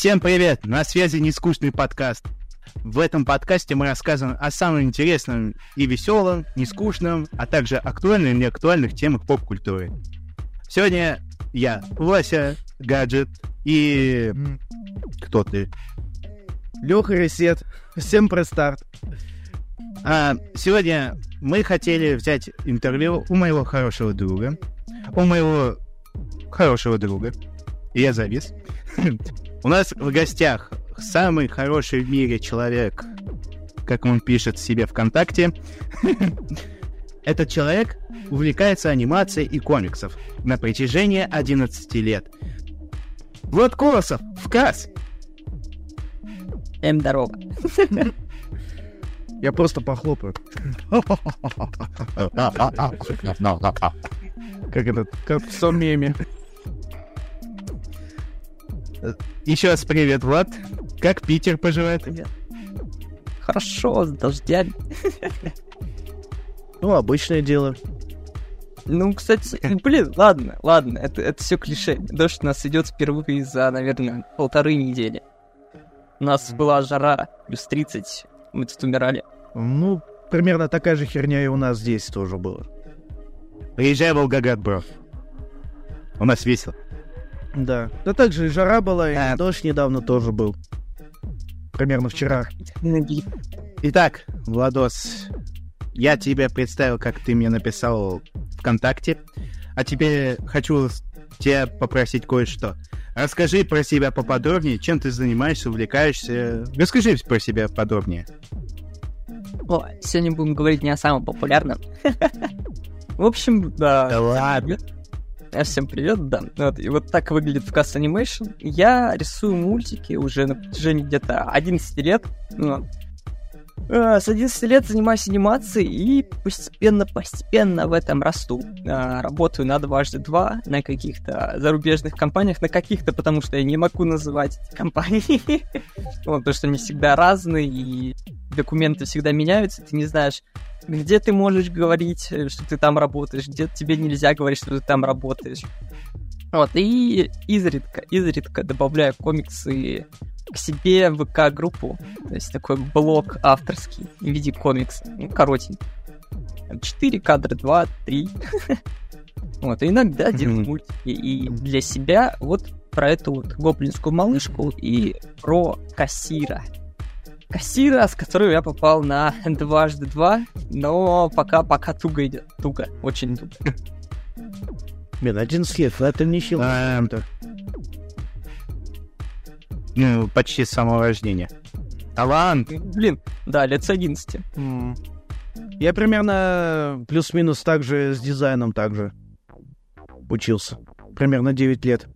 Всем привет! На связи нескучный подкаст. В этом подкасте мы рассказываем о самом интересном и веселом, нескучном, а также актуальных и неактуальных темах поп-культуры. Сегодня я, Вася, Гаджет и... Кто ты? Леха Ресет. Всем про старт. А, сегодня мы хотели взять интервью у моего хорошего друга. У моего хорошего друга. И я завис. У нас в гостях самый хороший в мире человек, как он пишет себе ВКонтакте. Этот человек увлекается анимацией и комиксов на протяжении 11 лет. Влад Колосов, вказ! Эм, здорово. Я просто похлопаю. Как этот, как в меме. Еще раз привет, Влад. Как Питер поживает? Привет. Хорошо, с дождями. Ну, обычное дело. Ну, кстати, блин, ладно, ладно, это, это все клише. Дождь у нас идет впервые за, наверное, полторы недели. У нас была жара, плюс 30, мы тут умирали. Ну, примерно такая же херня и у нас здесь тоже было. Приезжай в Волгоград, бро. У нас весело. Да. Да так же и жара была, и А. дождь недавно тоже был. Примерно вчера. Итак, Владос, я тебе представил, как ты мне написал ВКонтакте, а теперь хочу тебя попросить кое-что. Расскажи про себя поподробнее, чем ты занимаешься, увлекаешься. Расскажи про себя подробнее. О, сегодня будем говорить не о самом популярном. В общем, да. ладно. А, Всем привет, да. Вот, и вот так выглядит вказ Animation. Я рисую мультики уже на протяжении где-то 11 лет. Ну, а, С 11 лет занимаюсь анимацией и постепенно-постепенно в этом расту. А, Работаю на дважды два на каких-то зарубежных компаниях, на каких-то, потому что я не могу называть эти компании. Потому что они всегда разные, и документы всегда меняются, ты не знаешь, где ты можешь говорить, э, что ты там работаешь, где тебе нельзя говорить, что ты там работаешь. Вот, и изредка, изредка добавляю комиксы к себе в ВК-группу, то есть такой блог авторский в виде комикса, ну, коротенький. 4 кадра, 2, 3. Вот, иногда делаю мультики. И для себя вот про эту вот гоблинскую малышку и про кассира. Кассира, с которой я попал на дважды два, но пока, пока туго идет. Туго, очень туго. Блин, 11 лет, это не сил. А, Ну, почти с самого рождения. Талант. Блин, да, лет с 11. М. Я примерно плюс-минус так же с дизайном также учился. Примерно 9 лет.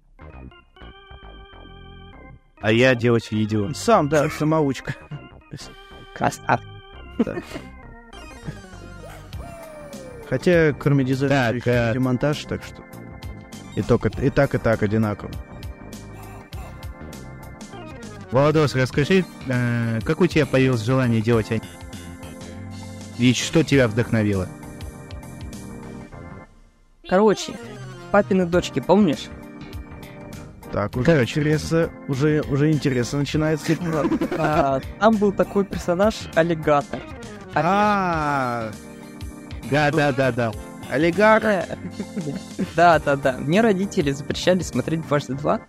А я делать видео. Сам, да, самоучка. Красав. Хотя, кроме дизайна, Так, еще э, и монтаж, так что... И, только, и так, и так одинаково. Владос, расскажи, э, как у тебя появилось желание делать аниме? И что тебя вдохновило? Короче, папины дочки, помнишь? Так, уже Короче. интересно, уже, уже интересно начинается. А, Там был такой персонаж аллигатор. А, Да, да, да, да. олигарх. Да, да, да. Мне родители запрещали смотреть дважды два.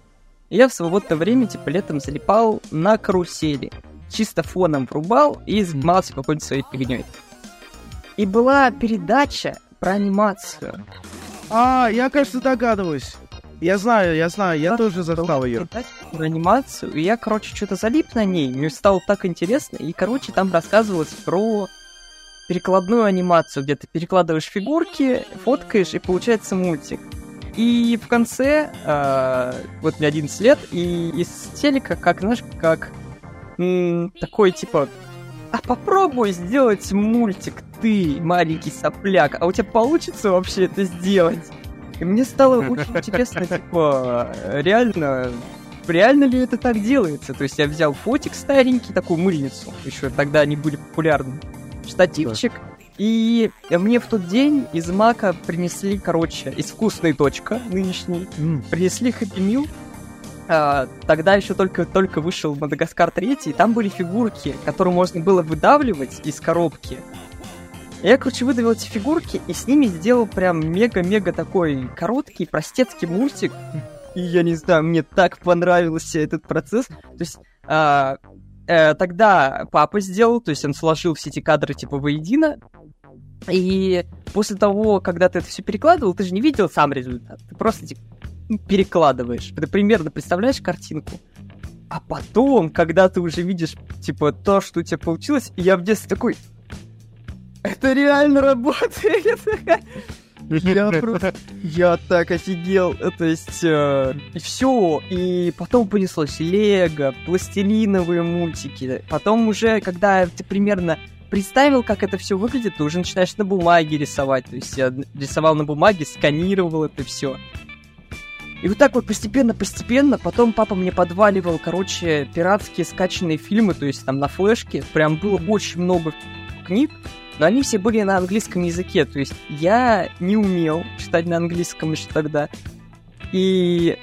Я в свободное время, типа, летом залипал на карусели. Чисто фоном врубал и занимался какой-нибудь своей фигней. И была передача про анимацию. А, я, кажется, догадываюсь. Я знаю, я знаю, я тоже застал ее. Анимацию, и я, короче, что-то залип на ней, мне стало так интересно, и, короче, там рассказывалось про перекладную анимацию, где ты перекладываешь фигурки, фоткаешь, и получается мультик. И в конце, э, вот мне 11 лет, и из телека, как, знаешь, как м, такой, типа, а попробуй сделать мультик, ты, маленький сопляк, а у тебя получится вообще это сделать? И мне стало очень интересно, типа, реально, реально ли это так делается? То есть я взял фотик старенький, такую мыльницу, еще тогда они были популярны, штативчик, и мне в тот день из Мака принесли, короче, из вкусной точка нынешней, М, принесли Happy Meal, а, тогда еще только, только вышел Мадагаскар 3, и там были фигурки, которые можно было выдавливать из коробки. Я, короче, выдавил эти фигурки и с ними сделал прям мега-мега такой короткий, простецкий мультик. И я не знаю, мне так понравился этот процесс. То есть а, э, тогда папа сделал, то есть он сложил все эти кадры типа воедино. И после того, когда ты это все перекладывал, ты же не видел сам результат. Ты просто типа, перекладываешь. Ты примерно представляешь картинку. А потом, когда ты уже видишь, типа, то, что у тебя получилось, я в детстве такой, это реально работает. Я просто... Я так офигел. То есть, э, все. И потом понеслось Лего, пластилиновые мультики. Потом уже, когда ты примерно представил, как это все выглядит, ты уже начинаешь на бумаге рисовать. То есть я рисовал на бумаге, сканировал это все. И вот так вот постепенно-постепенно, потом папа мне подваливал, короче, пиратские скачанные фильмы, то есть там на флешке, прям было очень много книг, но они все были на английском языке, то есть я не умел читать на английском еще тогда. И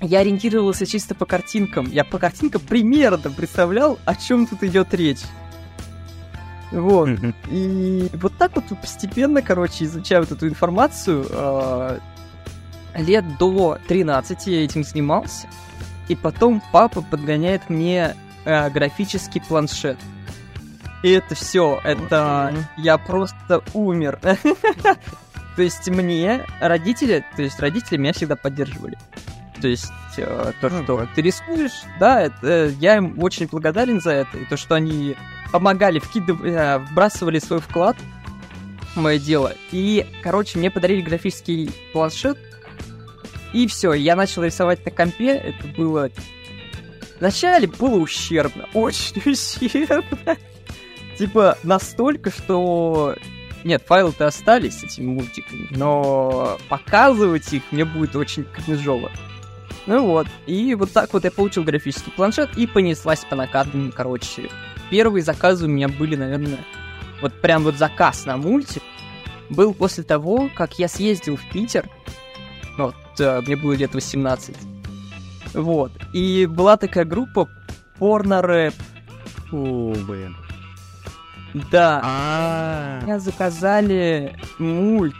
я ориентировался чисто по картинкам. Я по картинкам примерно представлял, о чем тут идет речь. Вот. И вот так вот постепенно, короче, изучая вот эту информацию, э, лет до 13 я этим занимался. И потом папа подгоняет мне э, графический планшет. И это все, это я просто умер. То есть мне родители, то есть родители меня всегда поддерживали. То есть э, то, что ты рискуешь, да, это, э, я им очень благодарен за это. И то, что они помогали, вкидывали, э, вбрасывали свой вклад в мое дело. И, короче, мне подарили графический планшет. И все, я начал рисовать на компе. Это было... Вначале было ущербно, очень ущербно. Типа настолько, что... Нет, файлы-то остались с этими мультиками, но показывать их мне будет очень кринжово. Ну вот, и вот так вот я получил графический планшет и понеслась по накатанным, короче. Первые заказы у меня были, наверное, вот прям вот заказ на мультик был после того, как я съездил в Питер. Вот, э, мне было лет 18. Вот, и была такая группа порно-рэп. О, блин. Да. А, Меня заказали мульт.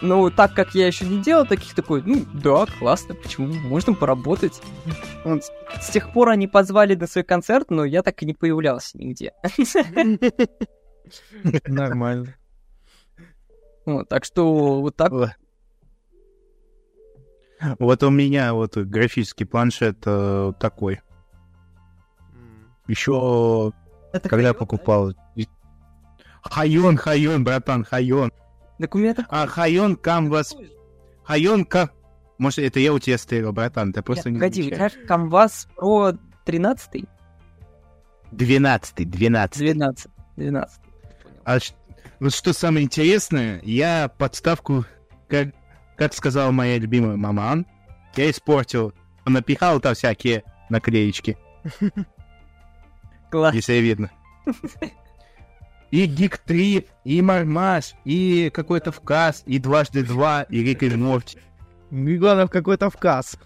Ну, так как я еще не делал таких, такой, ну, да, классно, почему, можно поработать. Вот. С тех пор они позвали на свой концерт, но я так и не появлялся нигде. Нормально. Вот, так что вот так. Вот у меня вот графический планшет э, такой. Еще Это когда я покупал. Хайон, Хайон, братан, Хайон. да? Документ А, Хайон Canvas. Хайон Ка... Может, это я у тебя стерео, братан, ты просто Нет, не погоди, знаешь, Canvas Pro 13 Двенадцатый, двенадцатый. 12 12 А ш- вот что самое интересное, я подставку, как, как сказала моя любимая маман, я испортил, напихал там всякие наклеечки, Класс. если видно. И Гик 3, и Мармаш, и какой-то вказ, и дважды два, и Рик и Морти. И главное, в какой-то вказ.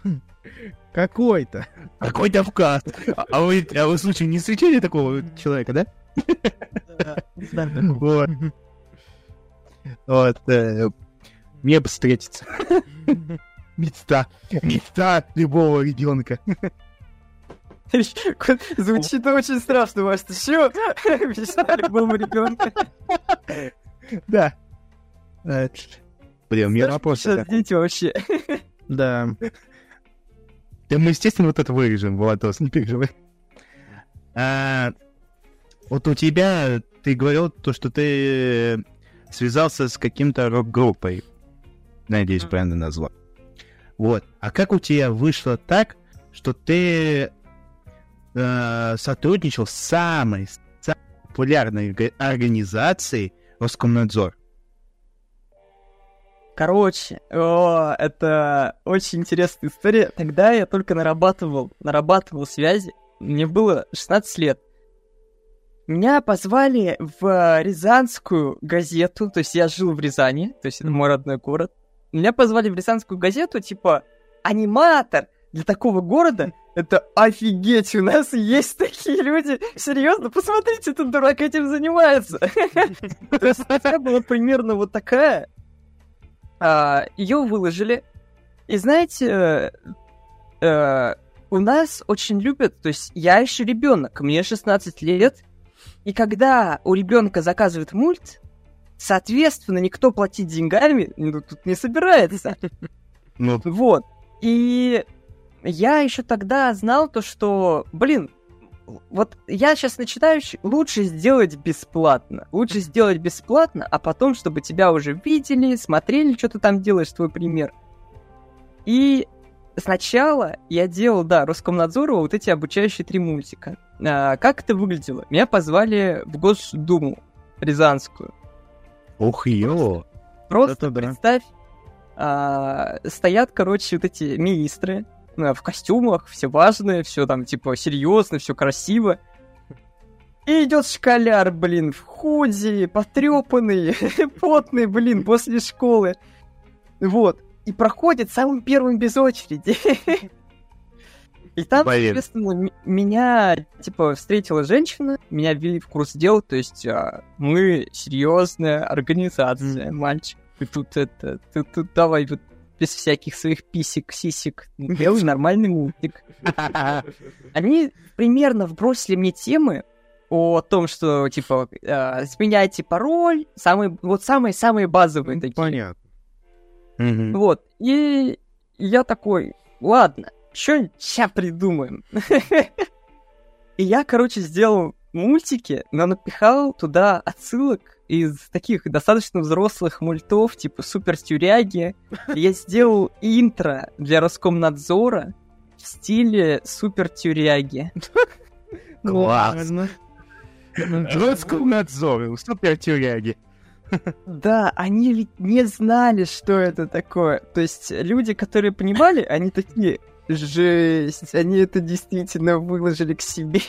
Какой-то. Какой-то вказ. А, а вы, а вы, случай, не встречали такого человека, да? Вот. Вот. э, Мне бы встретиться. Мечта. Мечта любого ребенка. Звучит очень страшно, Маш, ты чё? Мечта ребенка. Да. Э, Блин, у меня вопрос. Дети вообще. Да. Да мы, естественно, вот это вырежем, Владос, не переживай. А, Вот у тебя, ты говорил то, что ты связался с каким-то рок-группой. Надеюсь, правильно назвал. Вот. А как у тебя вышло так, что ты э, сотрудничал с самой, самой популярной га- организацией Роскомнадзор? Короче, о, это очень интересная история. Тогда я только нарабатывал, нарабатывал связи. Мне было 16 лет. Меня позвали в Рязанскую газету, то есть я жил в Рязани, то есть это мой родной город. Меня позвали в Рязанскую газету, типа, аниматор, для такого города это офигеть, у нас есть такие люди. Серьезно, посмотрите, этот дурак этим занимается. То есть статья была примерно вот такая. Ее выложили. И знаете, э, у нас очень любят, то есть я еще ребенок, мне 16 лет, и когда у ребенка заказывают мульт, соответственно, никто платить деньгами ну, тут не собирается. Ну, Вот. И я еще тогда знал то, что, блин, вот я сейчас начинающий, лучше сделать бесплатно. Лучше сделать бесплатно, а потом, чтобы тебя уже видели, смотрели, что ты там делаешь, твой пример. И сначала я делал, да, Роскомнадзору вот эти обучающие три мультика. А, как это выглядело? Меня позвали в Госдуму Рязанскую. ух, ё. Просто Это да. представь, а, стоят, короче, вот эти министры в костюмах, все важные, все там, типа, серьезно, все красиво. И идет школяр, блин, в худи, потрепанный, потный, блин, после школы. Вот. И проходит самым первым без очереди. И там, Блин. соответственно, меня, типа, встретила женщина, меня ввели в курс дел, то есть а, мы серьезная организация, мальчик. Ты тут это, ты тут давай вот без всяких своих писек, сисек, делай нормальный мультик. Они примерно вбросили мне темы о том, что, типа, а, сменяйте пароль, самые, вот самые-самые базовые такие. Понятно. Вот. И я такой, ладно, что сейчас придумаем? И я, короче, сделал мультики, но напихал туда отсылок из таких достаточно взрослых мультов, типа Супер Тюряги. Я сделал интро для Роскомнадзора в стиле Супер Тюряги. Класс. Роскомнадзор, супер тюряги. Да, они ведь не знали, что это такое. То есть люди, которые понимали, они такие, жесть, они это действительно выложили к себе.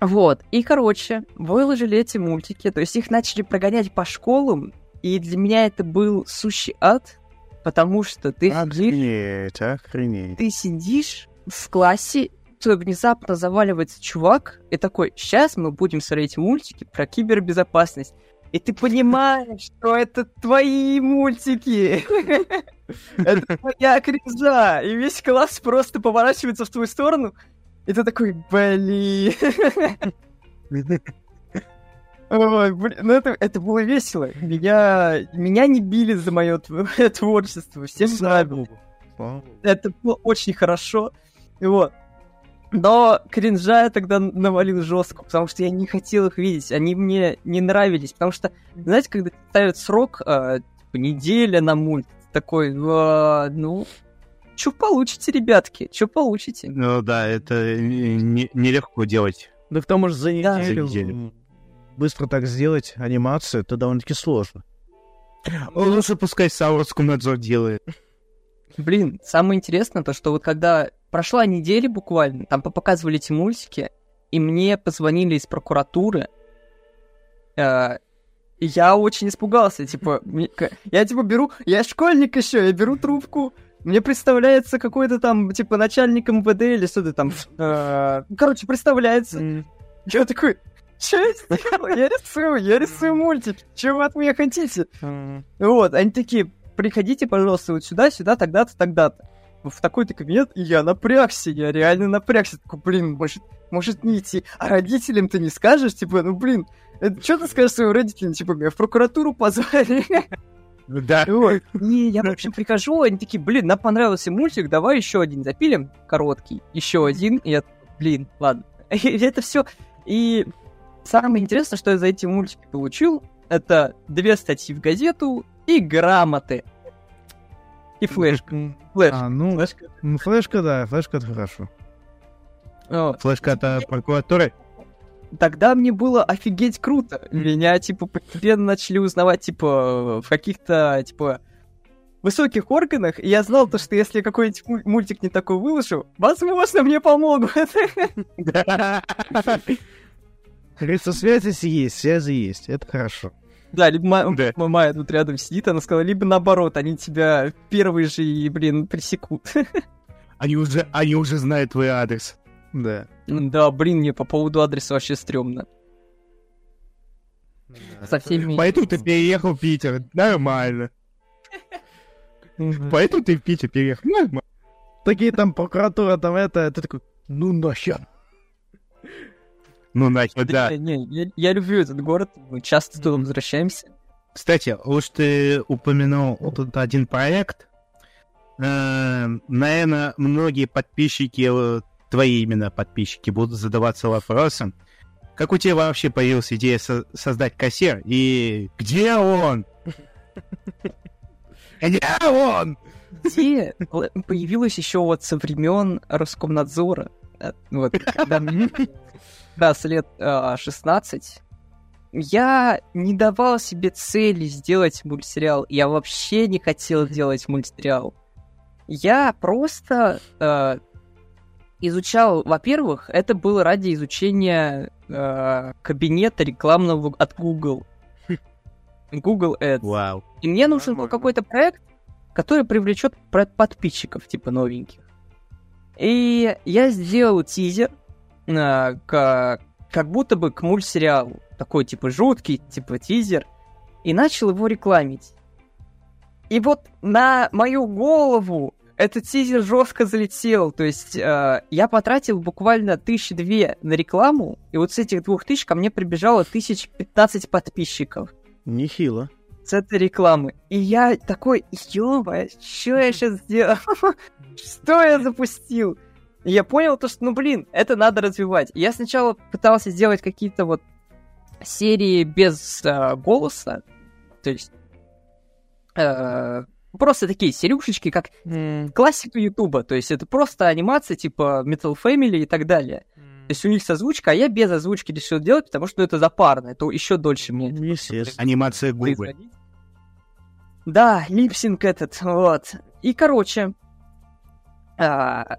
Вот, и, короче, выложили эти мультики, то есть их начали прогонять по школам, и для меня это был сущий ад, потому что ты сидишь, Охренеть, ты сидишь в классе, то внезапно заваливается чувак и такой, сейчас мы будем смотреть мультики про кибербезопасность. И ты понимаешь, что это твои мультики. Это твоя криза. И весь класс просто поворачивается в твою сторону. И ты такой, блин. Ой, блин, ну это, это было весело. Меня, меня не били за мое творчество. Всем Слава нравилось. Это было очень хорошо. И Вот. Но кринжа я тогда навалил жестко, потому что я не хотел их видеть. Они мне не нравились. Потому что, знаете, когда ставят срок, э, типа, неделя на мульт, такой, «А, ну, что получите, ребятки? Что получите? Ну да, это не- нелегко делать. Да к тому же за Да. неделю За неделю. быстро так сделать анимацию, это довольно-таки сложно. Лучше пускай сам Роскомнадзор делает. Блин, самое интересное то, что вот когда прошла неделя буквально, там показывали эти мультики, и мне позвонили из прокуратуры, э, и я очень испугался, типа, я типа беру, я школьник еще, я беру трубку, мне представляется какой-то там, типа, начальник МВД или что-то там, э, короче, представляется. Я такой, что я сделал? Я рисую, я рисую мультик, чего вы от меня хотите? Вот, они такие, приходите, пожалуйста, вот сюда, сюда, тогда-то, тогда-то. В такой-то кабинет, и я напрягся, я реально напрягся. Такой, блин, может, может не идти. А родителям ты не скажешь, типа, ну, блин, что ты скажешь своим родителям, типа, меня в прокуратуру позвали. Да. Вот. И я, в общем, прихожу, они такие, блин, нам понравился мультик, давай еще один запилим, короткий, еще один, и я, блин, ладно. И это все. И самое интересное, что я за эти мультики получил, это две статьи в газету и грамоты. И флешка. Флешка. А, ну, Флешка. ну, флешка, да, флешка это хорошо. Вот. Флешка от прокуратуры. Тогда мне было офигеть круто. Меня, типа, постепенно начали узнавать, типа, в каких-то, типа, высоких органах, и я знал то, что если какой-нибудь муль- мультик не такой выложу, возможно, мне помогут. Говорится, связи есть, связи есть, это хорошо. Да, либо ма- Да. ма- Майя тут рядом сидит, она сказала, либо наоборот, они тебя первые же, и, блин, пресекут. Они уже, они уже знают твой адрес. Да. Да, блин, мне по поводу адреса вообще стрёмно. Со всеми... Поэтому ты переехал в Питер. Нормально. Поэтому ты в Питер переехал. Нормально. Такие там прокуратура, там это, ты такой, ну нахер. Ну, нахер, да. Не, не, я, я люблю этот город, мы часто туда возвращаемся. Кстати, уж ты упомянул вот тут один проект. Э, Наверное, многие подписчики, э, твои именно подписчики, будут задаваться вопросом, как у тебя вообще появилась идея со- создать кассир, и где он? Где он? Где появилась еще вот со времен Роскомнадзора. Вот, когда да, с лет а, 16. Я не давал себе цели сделать мультсериал. Я вообще не хотел делать мультсериал. Я просто э, изучал, во-первых, это было ради изучения э, кабинета рекламного от Google. Google Ads. Вау. И мне нужен был какой-то проект, который привлечет подписчиков, типа новеньких. И я сделал тизер, а, к- как будто бы к мультсериалу. Такой, типа, жуткий, типа, тизер. И начал его рекламить. И вот на мою голову этот тизер жестко залетел. То есть э, я потратил буквально тысячи две на рекламу, и вот с этих двух тысяч ко мне прибежало тысяч пятнадцать подписчиков Нехило. с этой рекламы. И я такой, ё что я сейчас сделал? Что я запустил? И я понял то, что, ну, блин, это надо развивать. Я сначала пытался сделать какие-то вот серии без э, голоса, то есть э, просто такие серюшечки, как классика Ютуба, то есть это просто анимация типа Metal Family и так далее. То есть у них созвучка, а я без озвучки решил делать, потому что ну, это запарно, это еще дольше мне Естественно. Анимация губы. Да, липсинг этот, вот. И, короче, а,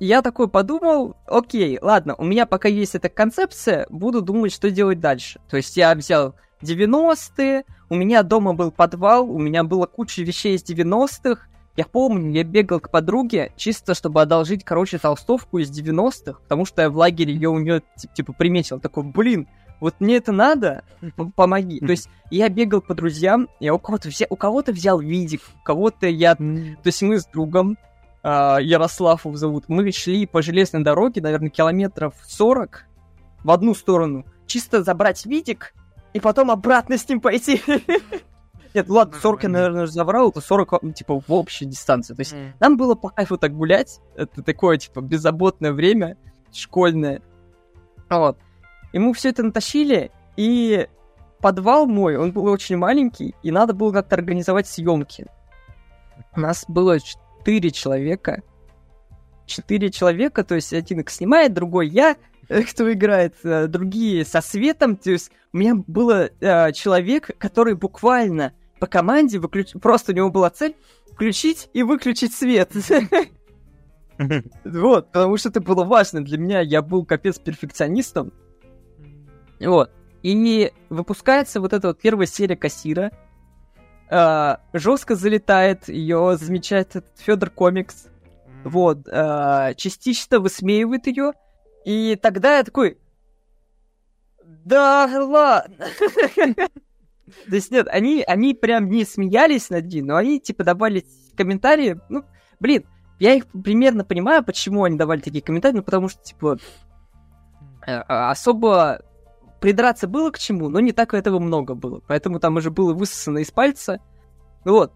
я такой подумал, окей, ладно, у меня пока есть эта концепция, буду думать, что делать дальше. То есть я взял 90-е, у меня дома был подвал, у меня была куча вещей из 90-х. Я помню, я бегал к подруге, чисто чтобы одолжить, короче, толстовку из 90-х, потому что я в лагере ее у нее, типа, приметил. Такой, блин, вот мне это надо, помоги. То есть я бегал по друзьям, я у кого-то взял, у кого-то взял видик, у кого-то я... То есть мы с другом, а, Ярослав его зовут, мы шли по железной дороге, наверное, километров 40 в одну сторону, чисто забрать видик и потом обратно с ним пойти. Нет, ну ладно, 40 я, наверное, забрал, это 40, ну, типа, в общей дистанции. То есть нам было по кайфу так гулять. Это такое, типа, беззаботное время, школьное. Вот. И мы все это натащили, и подвал мой, он был очень маленький, и надо было как-то организовать съемки. У нас было четыре человека. Четыре человека, то есть один их снимает, другой я, э, кто играет, э, другие со светом. То есть у меня было э, человек, который буквально по команде выключ... просто у него была цель включить и выключить свет. Вот, потому что это было важно для меня. Я был капец перфекционистом. Вот. И выпускается вот эта вот первая серия кассира. А, жестко залетает, ее замечает этот Федор Комикс. Вот. а, частично высмеивает ее. И тогда я такой. Да ладно. То есть нет, они, они прям не смеялись над ней, но они типа добавили комментарии. Ну, блин, я их примерно понимаю, почему они давали такие комментарии, ну потому что, типа, э, особо придраться было к чему, но не так этого много было. Поэтому там уже было высосано из пальца. Вот.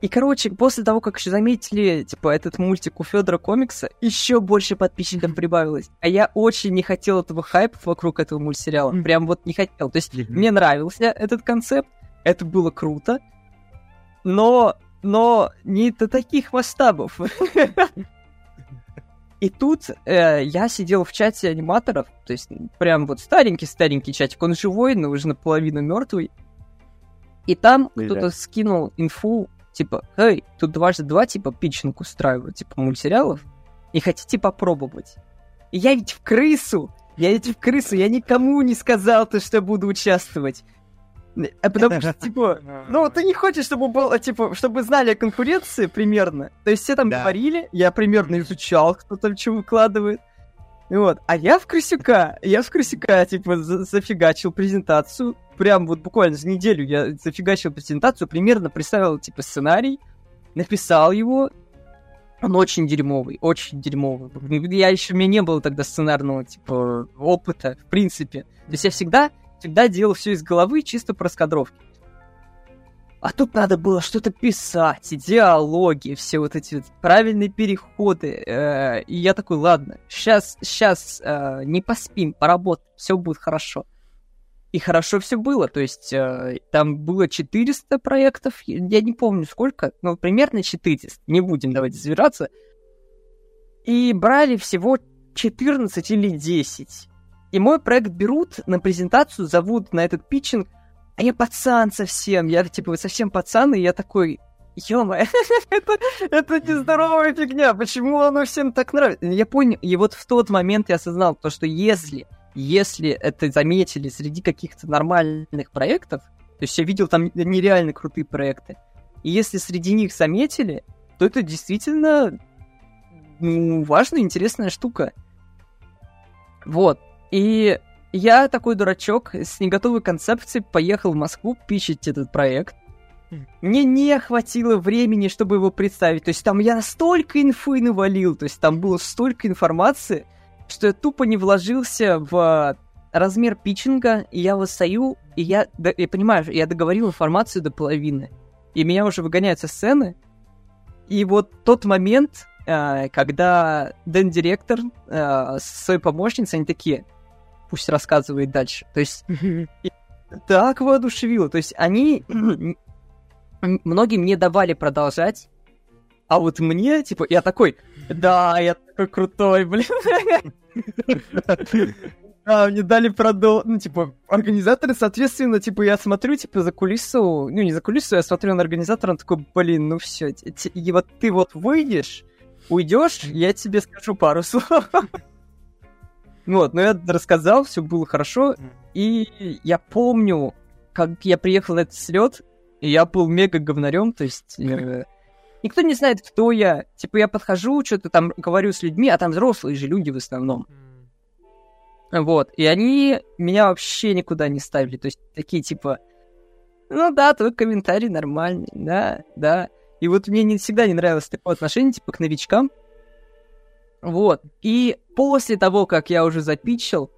И, короче, после того, как еще заметили, типа, этот мультик у Федора комикса, еще больше подписчиков прибавилось. А я очень не хотел этого хайпа вокруг этого мультсериала. Прям вот не хотел. То есть мне нравился этот концепт, это было круто, но, но не до таких масштабов. И тут э, я сидел в чате аниматоров, то есть прям вот старенький-старенький чатик, он живой, но уже наполовину мертвый. И там кто-то скинул инфу, типа, эй, тут дважды два, типа, питчинг устраивают, типа, мультсериалов, и хотите попробовать. И я ведь в крысу, я ведь в крысу, я никому не сказал то, что буду участвовать. А потому что, типа, ну, ты не хочешь, чтобы было, типа, чтобы знали о конкуренции примерно. То есть все там Да. говорили, я примерно изучал, кто там что выкладывает. Вот. А я в Крысюка, я в Крысюка, типа, за- зафигачил презентацию. Прям вот буквально за неделю я зафигачил презентацию, примерно представил, типа, сценарий, написал его. Он очень дерьмовый, очень дерьмовый. Я еще, у меня не было тогда сценарного, типа, опыта, в принципе. То есть я всегда, всегда делал все из головы, чисто по раскадровке. А тут надо было что-то писать, диалоги, все вот эти вот правильные переходы. э, и я такой, ладно, сейчас, сейчас не поспим, поработаем, все будет хорошо. И хорошо все было, то есть э, там было 400 проектов, я не помню сколько, но примерно 400, не будем давайте забираться. И брали всего 14 или 10. И мой проект берут на презентацию, зовут на этот питчинг, а я пацан совсем, я типа совсем пацан, и я такой, ё это, это нездоровая фигня, почему оно всем так нравится? Я понял, и вот в тот момент я осознал то, что если, если это заметили среди каких-то нормальных проектов, то есть я видел там нереально крутые проекты, и если среди них заметили, то это действительно ну, важная, интересная штука. Вот. И я такой дурачок с неготовой концепцией поехал в Москву пичить этот проект. Мне не хватило времени, чтобы его представить. То есть там я столько инфы навалил, то есть там было столько информации, что я тупо не вложился в размер питчинга, и я вот стою, и я, да, я понимаю, я договорил информацию до половины, и меня уже выгоняют со сцены, и вот тот момент, э, когда Дэн-директор э, с своей помощницей, они такие, пусть рассказывает дальше. То есть так воодушевило. То есть они многим не давали продолжать, а вот мне, типа, я такой, да, я такой крутой, блин. А, мне дали продолжить, ну, типа, организаторы, соответственно, типа, я смотрю, типа, за кулису, ну, не за кулису, я смотрю на организатора, он такой, блин, ну все, и вот ты вот выйдешь, уйдешь, я тебе скажу пару слов. Вот, но я рассказал, все было хорошо, и я помню, как я приехал на этот слет, и я был мега говнарем, то есть э, никто не знает, кто я. Типа я подхожу, что-то там говорю с людьми, а там взрослые же люди в основном. Вот, и они меня вообще никуда не ставили, то есть такие типа, ну да, твой комментарий нормальный, да, да. И вот мне не всегда не нравилось такое отношение, типа, к новичкам. Вот. И после того, как я уже запичил,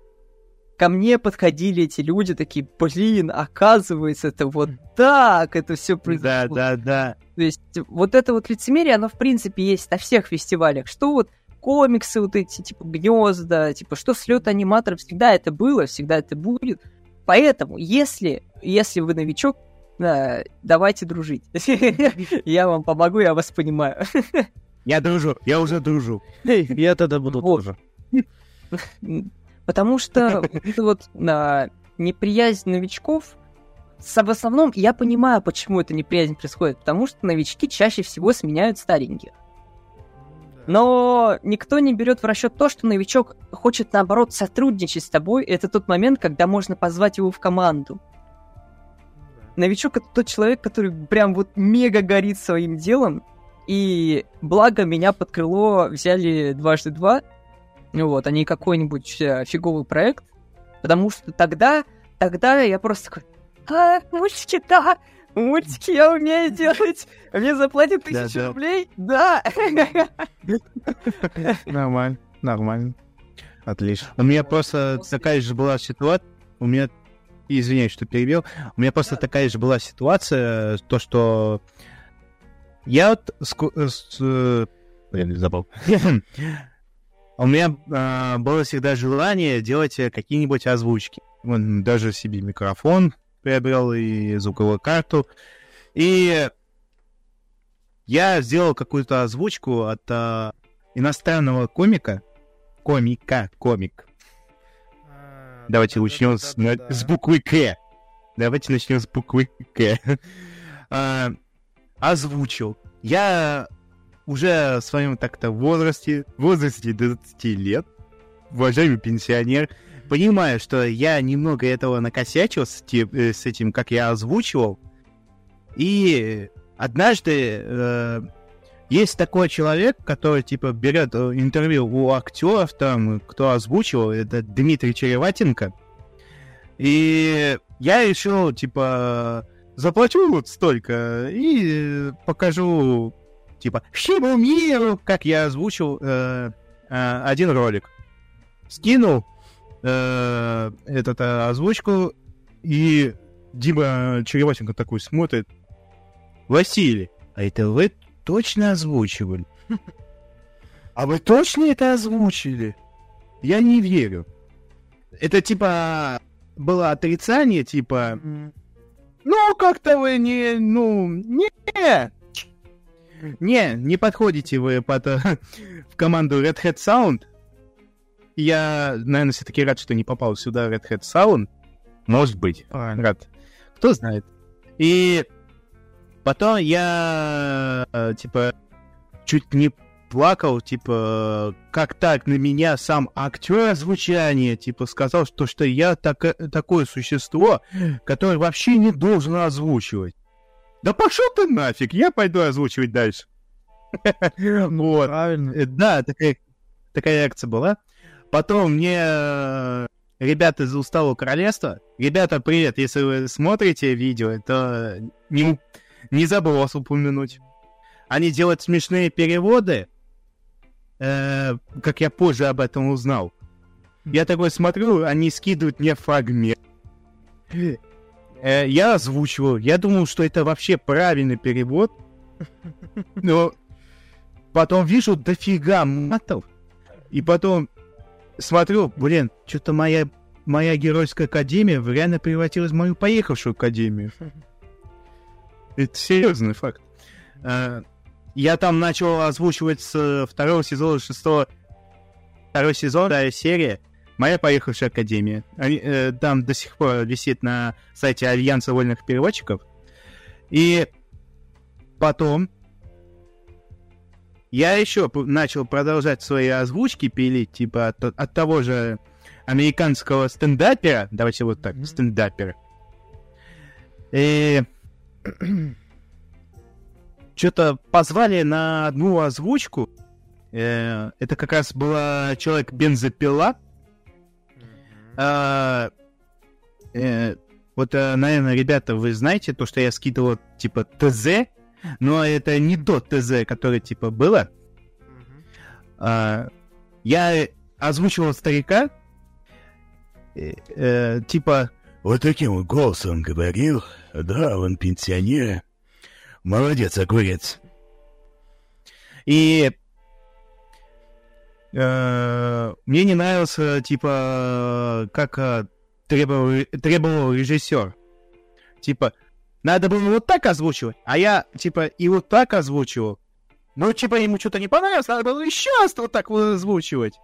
ко мне подходили эти люди, такие, блин, оказывается, это вот так, это все произошло. Да, да, да. То есть вот это вот лицемерие, оно в принципе есть на всех фестивалях. Что вот комиксы вот эти, типа гнезда, типа что слет аниматоров, всегда это было, всегда это будет. Поэтому, если, если вы новичок, да, давайте дружить. Я вам помогу, я вас понимаю. Я дружу, я уже дружу. Я тогда буду Вот. тоже. Потому что вот а, неприязнь новичков, в основном я понимаю, почему эта неприязнь происходит, потому что новички чаще всего сменяют стареньких. Но никто не берет в расчет то, что новичок хочет, наоборот, сотрудничать с тобой. Это тот момент, когда можно позвать его в команду. Новичок — это тот человек, который прям вот мега горит своим делом. И благо меня под крыло взяли дважды два. Вот, а не какой-нибудь э, фиговый проект. Потому что тогда, тогда я просто такой, а, мультики, да, мультики я умею делать. Мне заплатят Да, тысячу да. рублей? Да. Нормально, нормально. Отлично. У меня просто такая же была ситуация. У меня, извиняюсь, что перебил. У меня просто такая же была ситуация, то, что я вот... ску- э, с- э, Блин, забыл. У меня а, было всегда желание делать э, какие-нибудь озвучки. Вон, даже себе микрофон приобрел и звуковую карту. И я сделал какую-то озвучку от а, иностранного комика. Комика, комик. Давайте начнем с, на- с буквы К. Давайте начнем с буквы К. Озвучил. Я уже в своем так-то возрасте, возрасте 20 лет, уважаемый пенсионер, понимаю, что я немного этого накосячил с, те- э, с этим, как я озвучивал. И однажды э, есть такой человек, который, типа, берет э, интервью у актеров, там, кто озвучивал, это Дмитрий Череватенко. И я решил, типа, заплачу вот столько и покажу, типа, всему миру, как я озвучил э, э, один ролик. Скинул э, этот э, озвучку, и Дима Череватенко такой смотрит. Василий, а это вы точно озвучивали? А вы точно это озвучили? Я не верю. Это типа было отрицание, типа, ну, как-то вы не, ну, не, не, не подходите вы под, э, в команду Red Hat Sound. Я, наверное, все-таки рад, что не попал сюда Red Hat Sound. Может быть, Правильно. рад. Кто знает. И потом я, э, типа, чуть не плакал, типа, как так на меня сам актер озвучания, типа, сказал, что, что я так- такое существо, которое вообще не должен озвучивать. Да пошел ты нафиг, я пойду озвучивать дальше. Вот. Правильно. Э, Да, такая, такая реакция была. Потом мне э, ребята из Усталого Королевства. Ребята, привет, если вы смотрите видео, то не, не забыл вас упомянуть. Они делают смешные переводы, э, как я позже об этом узнал. Я такой смотрю, они скидывают мне фрагмент. Э, я озвучивал. Я думал, что это вообще правильный перевод. Но потом вижу дофига матов. И потом смотрю, блин, что-то моя, моя геройская академия реально превратилась в мою поехавшую академию. Это серьезный факт. Э, Я там начал озвучивать с второго сезона, шестого... Второй сезон, вторая серия. Моя поехавшая академия. Они, э, там до сих пор висит на сайте Альянса вольных переводчиков. И потом я еще начал продолжать свои озвучки пилить, типа от, от того же американского стендапера, давайте вот так, Мгм. стендапера. И что-то позвали на одну озвучку. Э, это как раз была человек бензопила. А, э, вот, э, наверное, ребята, вы знаете то, что я скидывал типа ТЗ, но это не тот ТЗ, который типа было. А, я озвучивал старика, э, э, типа Вот таким вот голосом говорил. Да, он пенсионер. Молодец, огурец. И э, мне не нравился, типа, как э, требовал, требовал режиссер. Типа, надо было вот так озвучивать, а я, типа, и вот так озвучивал. Ну, типа, ему что-то не понравилось, надо было еще раз вот так вот озвучивать.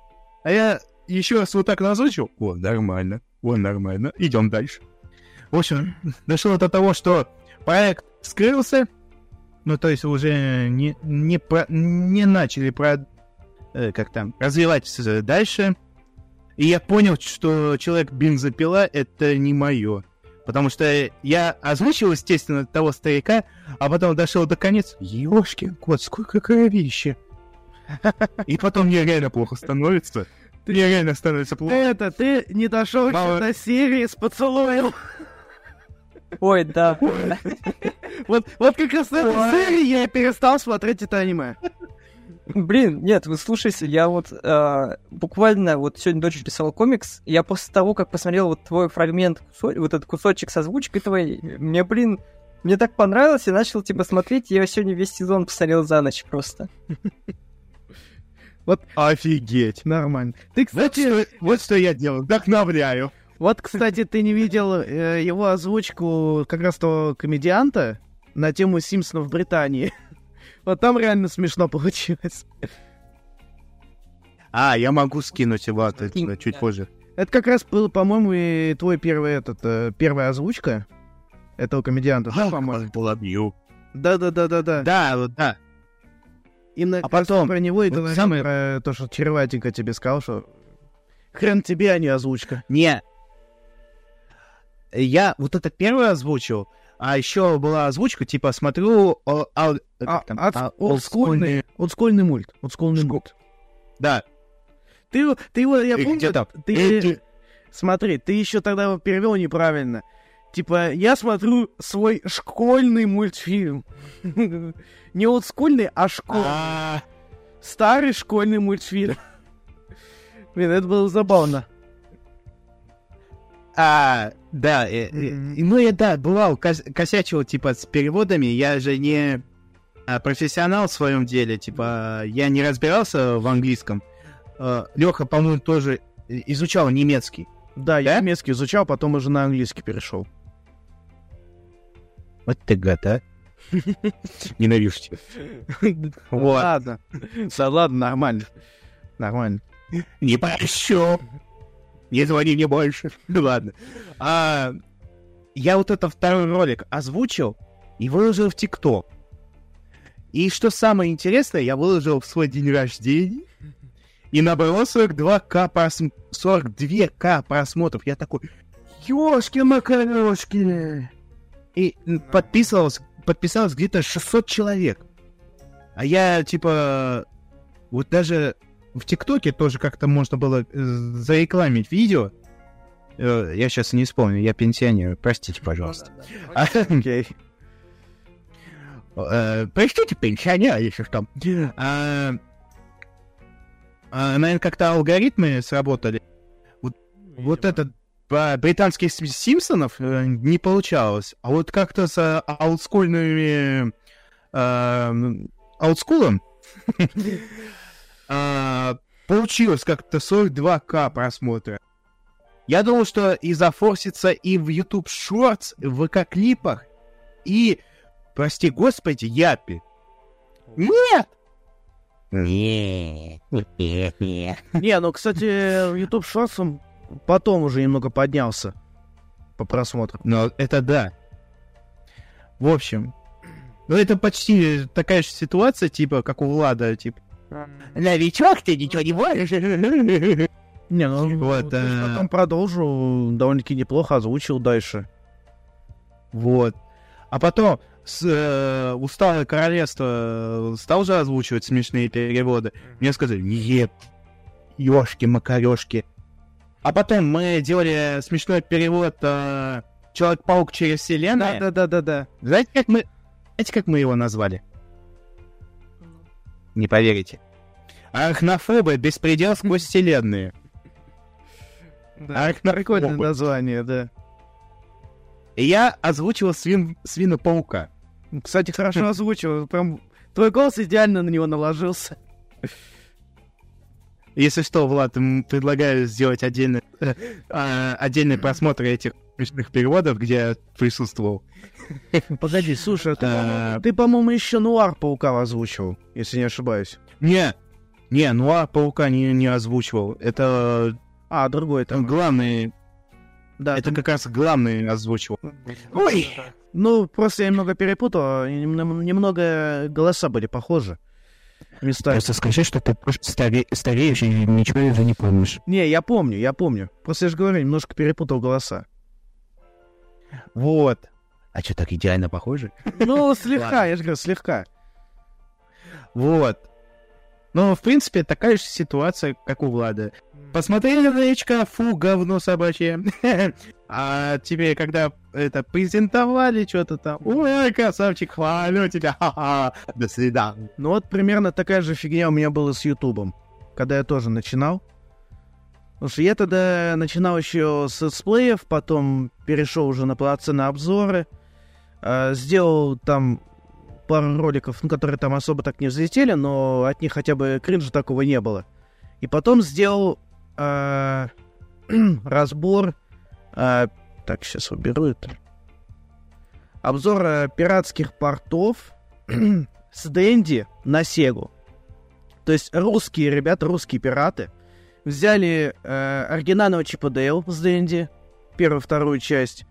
А я еще раз вот так озвучил. О, нормально, о, нормально, идем дальше. В общем, дошло до того, что проект скрылся, ну, то есть уже не, не, про- не начали про, э, как там, развивать дальше. И я понял, что человек бензопила это не мое. Потому что я озвучил, естественно, того старика, а потом дошел до конец. Ёшкин кот, сколько кровища. И потом мне реально плохо становится. Мне реально становится Ты плохо. это, ты не дошел Мало- до серии с поцелуем. Ой, да. Вот, вот как раз с этой серии я и перестал смотреть это аниме. Блин, нет, вы слушайте, я вот э, буквально вот сегодня дочь писала комикс, я после того, как посмотрел вот твой фрагмент, вот этот кусочек с озвучкой твоей, мне, блин, мне так понравилось, я начал, типа, смотреть, я сегодня весь сезон посмотрел за ночь просто. Офигеть. Нормально. Ты, Вот кстати, что, вот что я делаю, вдохновляю. Вот, кстати, ты не видел э, его озвучку как раз того комедианта на тему Симпсонов в Британии. Вот там реально смешно получилось. А, я могу скинуть его от этого чуть да. позже. Это как раз был, по-моему, и твой первый этот, э, первая озвучка этого комедианта, да, по-моему? Полобью. Да-да-да-да-да. Да, вот, да. Именно А потом, про него и вот говорил, самое- про то, что Черватенько тебе сказал, что Хрен тебе, а не озвучка. Не. Я вот это первое озвучил, а еще была озвучка, типа, смотрю... о- ау- А, там? от- А, олдскульный, олдскульный мульт. Олдскульный мульт. Да. Ты, ты его, я помню, где там? ты, Эти- смотри, ты еще тогда его перевел неправильно. Типа, я смотрю свой школьный мультфильм. Не олдскульный, а школьный. А, Старый школьный мультфильм. Блин, это было забавно. А, да, э, э, ну я, да, бывал, кос- косячил, типа, с переводами, я же не а, профессионал в своем деле, типа, я не разбирался в английском. Леха, по-моему, тоже изучал немецкий. Да, я Да? немецкий изучал, потом уже на английский перешел. Вот ты гад, а. Ненавижу тебя. Вот. Ладно. Да ладно, нормально. Нормально. Не прощу. Не звони мне больше. Ну ладно. А, я вот это второй ролик озвучил и выложил в ТикТок. И что самое интересное, я выложил в свой день рождения. И набрало 42к просм... 42к просмотров. Я такой, ёшки-макарошки. И подписывалось, подписалось где-то 600 человек. А я, типа, вот даже в ТикТоке тоже как-то можно было э, зарекламить видео. Э, Я сейчас не вспомню, я пенсионер, простите, пожалуйста. А, Окей. э, Простите, пенсионер, если что. А, а, Наверное, как-то алгоритмы сработали. Вот этот по британских Сим- Симпсонов не получалось. А вот как-то с аутскульными... э, аутскулом а, получилось как-то 42к просмотра. Я думал, что и зафорсится и в YouTube Shorts, в ВК-клипах, и, прости господи, Япи. Нет! Нет, нет, нет. Не, ну, кстати, YouTube Shorts он потом уже немного поднялся по просмотрам. Но это да. В общем, ну это почти такая же ситуация, типа, как у Влада, типа. Новичок, ты ничего не можешь. Не, ну, Вот, то есть э, потом продолжу, довольно-таки неплохо озвучил дальше. Вот. А потом с, э, «Усталое королевство» э, стал же озвучивать смешные переводы. Мне сказали, нет, ёшки-макарёшки. А потом мы делали смешной перевод э, «Человек-паук через вселенную». Да-да-да-да-да. Знаете, как мы... Знаете, как мы его назвали? Не поверите. Архнафебы беспредел сквозь вселенные. Архнафобы. Прикольное название, да. Я озвучивал свин... свина-паука. Кстати, хорошо озвучил. Прям твой голос идеально на него наложился. Если что, Влад, предлагаю сделать отдельный, э, а, отдельный просмотр этих смешных переводов, где я присутствовал. Погоди, слушай, а ты, по-моему, ты, по-моему, еще Нуар Паука озвучил, если не ошибаюсь. Не, не, Нуа паука не, не озвучивал. Это А, другой там. главный, Да, это там- как раз главный озвучивал. Ой! Ну, просто я немного перепутал, нем- немного голоса были похожи. Местами. скажи, что ты просто стареешь и ничего уже не помнишь. Не, я помню, я помню. Просто я же говорю, немножко перепутал голоса. Вот. А что, так идеально похожи? Ну, слегка, я же говорю, слегка. Вот. Ну, в принципе, такая же ситуация, как у Влада. Посмотрели на новичка, фу, говно собачье. А теперь, когда это презентовали что-то там, ой, красавчик, хвалю тебя, ха-ха, до свидания. Ну вот примерно такая же фигня у меня была с Ютубом, когда я тоже начинал. Потому что я тогда начинал еще с летсплеев, потом перешел уже на полноценные обзоры, э, сделал там пару роликов, ну, которые там особо так не взлетели, но от них хотя бы кринжа такого не было. И потом сделал э, разбор, э, так, сейчас уберу это, обзор э, пиратских портов с Дэнди на Сегу. То есть русские ребята, русские пираты, взяли э, оригинального Чипа Дейл с Дэнди, первую, вторую часть,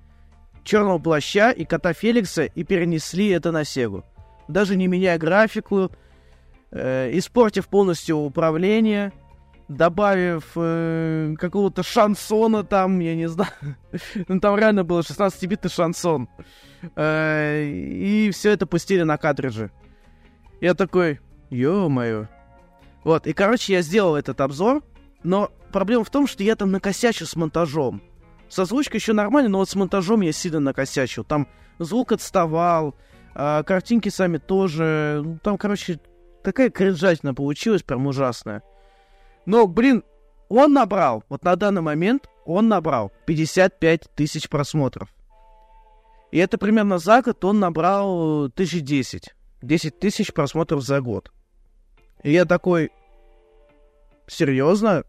Черного Плаща и Кота Феликса и перенесли это на Сегу. Даже не меняя графику, э, испортив полностью управление, добавив э, какого-то шансона там, я не знаю. ну, там реально был 16-битный шансон. Э, и все это пустили на картриджи. Я такой, ё-моё. Вот, и, короче, я сделал этот обзор, но проблема в том, что я там накосячу с монтажом. С озвучкой еще нормально, но вот с монтажом я сильно накосячил. Там звук отставал, а картинки сами тоже. Ну, Там, короче, такая кринжатина получилась, прям ужасная. Но, блин, он набрал, вот на данный момент он набрал 55 тысяч просмотров. И это примерно за год он набрал тысяч десять. 10 тысяч просмотров за год. И я такой, серьезно?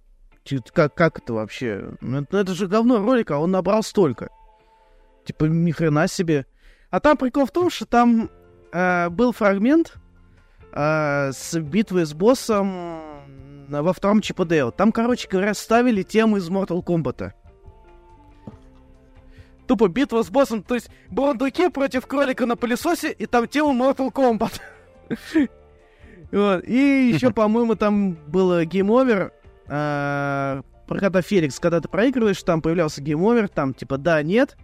Как, как это вообще? Ну это, это же говно ролик, а он набрал столько. Типа, ни хрена себе. А там прикол в том, что там э, был фрагмент э, с битвы с боссом во втором ЧПД. Там, короче говоря, ставили тему из Mortal Kombat. Тупо битва с боссом, то есть Бурундуки против кролика на пылесосе, и там тема Mortal Kombat. Вот. И еще, по-моему, там было Game Over. А, Про когда Феликс, когда ты проигрываешь, там появлялся Over, там типа да, нет.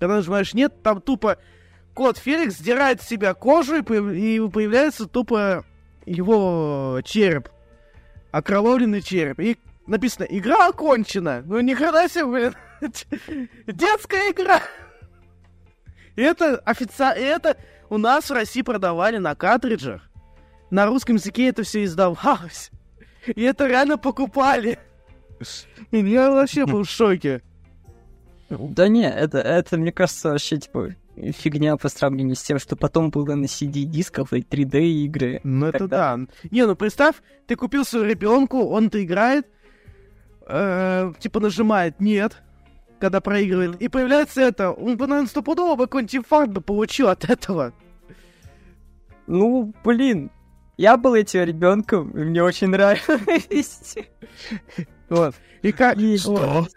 Когда нажимаешь нет, там тупо кот Феликс сдирает с себя кожу, и появ- и появляется тупо его череп. Окровавленный череп. И написано, игра окончена. Ну ни хрена себе, блин. Детская игра. И это официально... Это у нас в России продавали на картриджах. На русском языке это все издавалось. И это реально покупали. И я вообще был в шоке. Да не, это, это, мне кажется, вообще, типа, фигня по сравнению с тем, что потом было на CD-дисках и 3D-игры. Ну это да. Не, ну представь, ты купил свою ребенку, он-то играет, э, типа нажимает нет, когда проигрывает, и появляется это, он бы, наверное, стопудово бы какой-нибудь инфаркт бы получил от этого. Ну, блин, я был этим ребенком, и мне очень нравилось. Вот. И, ка- И- вот.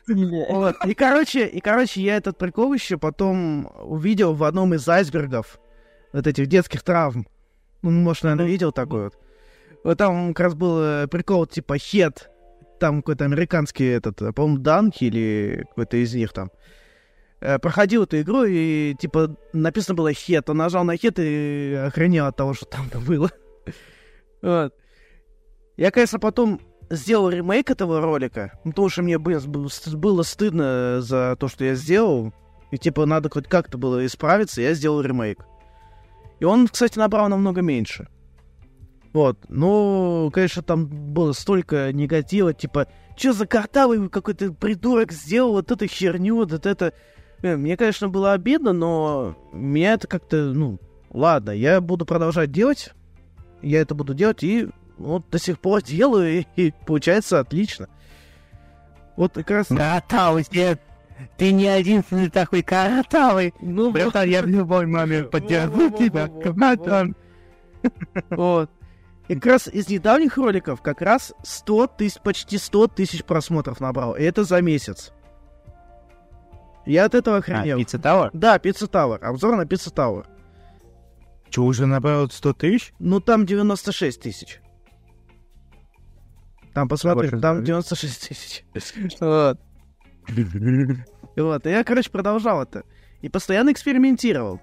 Вот. И, короче, и, короче, я этот прикол еще потом увидел в одном из айсбергов вот этих детских травм. Ну, может, наверное, видел такой вот. Вот там как раз был э, прикол типа хед. Там какой-то американский этот, э, по-моему, Данки или какой-то из них там. Э, Проходил эту игру, и типа написано было хед. Он нажал на хед и охренел от того, что там было. Вот. Я, конечно, потом сделал ремейк этого ролика, ну, потому что мне, было стыдно за то, что я сделал. И, типа, надо хоть как-то было исправиться, я сделал ремейк. И он, кстати, набрал намного меньше. Вот, ну, конечно, там было столько негатива, типа, что за картавый какой-то придурок сделал вот эту херню, вот это... Э, Мне, конечно, было обидно, но меня это как-то, ну, ладно, я буду продолжать делать, я это буду делать, и вот до сих пор делаю, и, и получается отлично. Вот как раз... Каратавый, нет. Ты не единственный такой каратавый. Ну, Братан, я в любой момент поддержу тебя, братан. Вот. И как раз из недавних роликов как раз 100 тысяч, почти 100 тысяч просмотров набрал. И это за месяц. Я от этого А, охренел. Pizza Tower? Да, Pizza Tower. Обзор на Pizza Tower. Че, уже набрал 100 тысяч? Ну, там 96 тысяч. Там, посмотри, Больше там ставить? 96 тысяч. Вот. И Вот, и я, короче, продолжал это. И постоянно экспериментировал.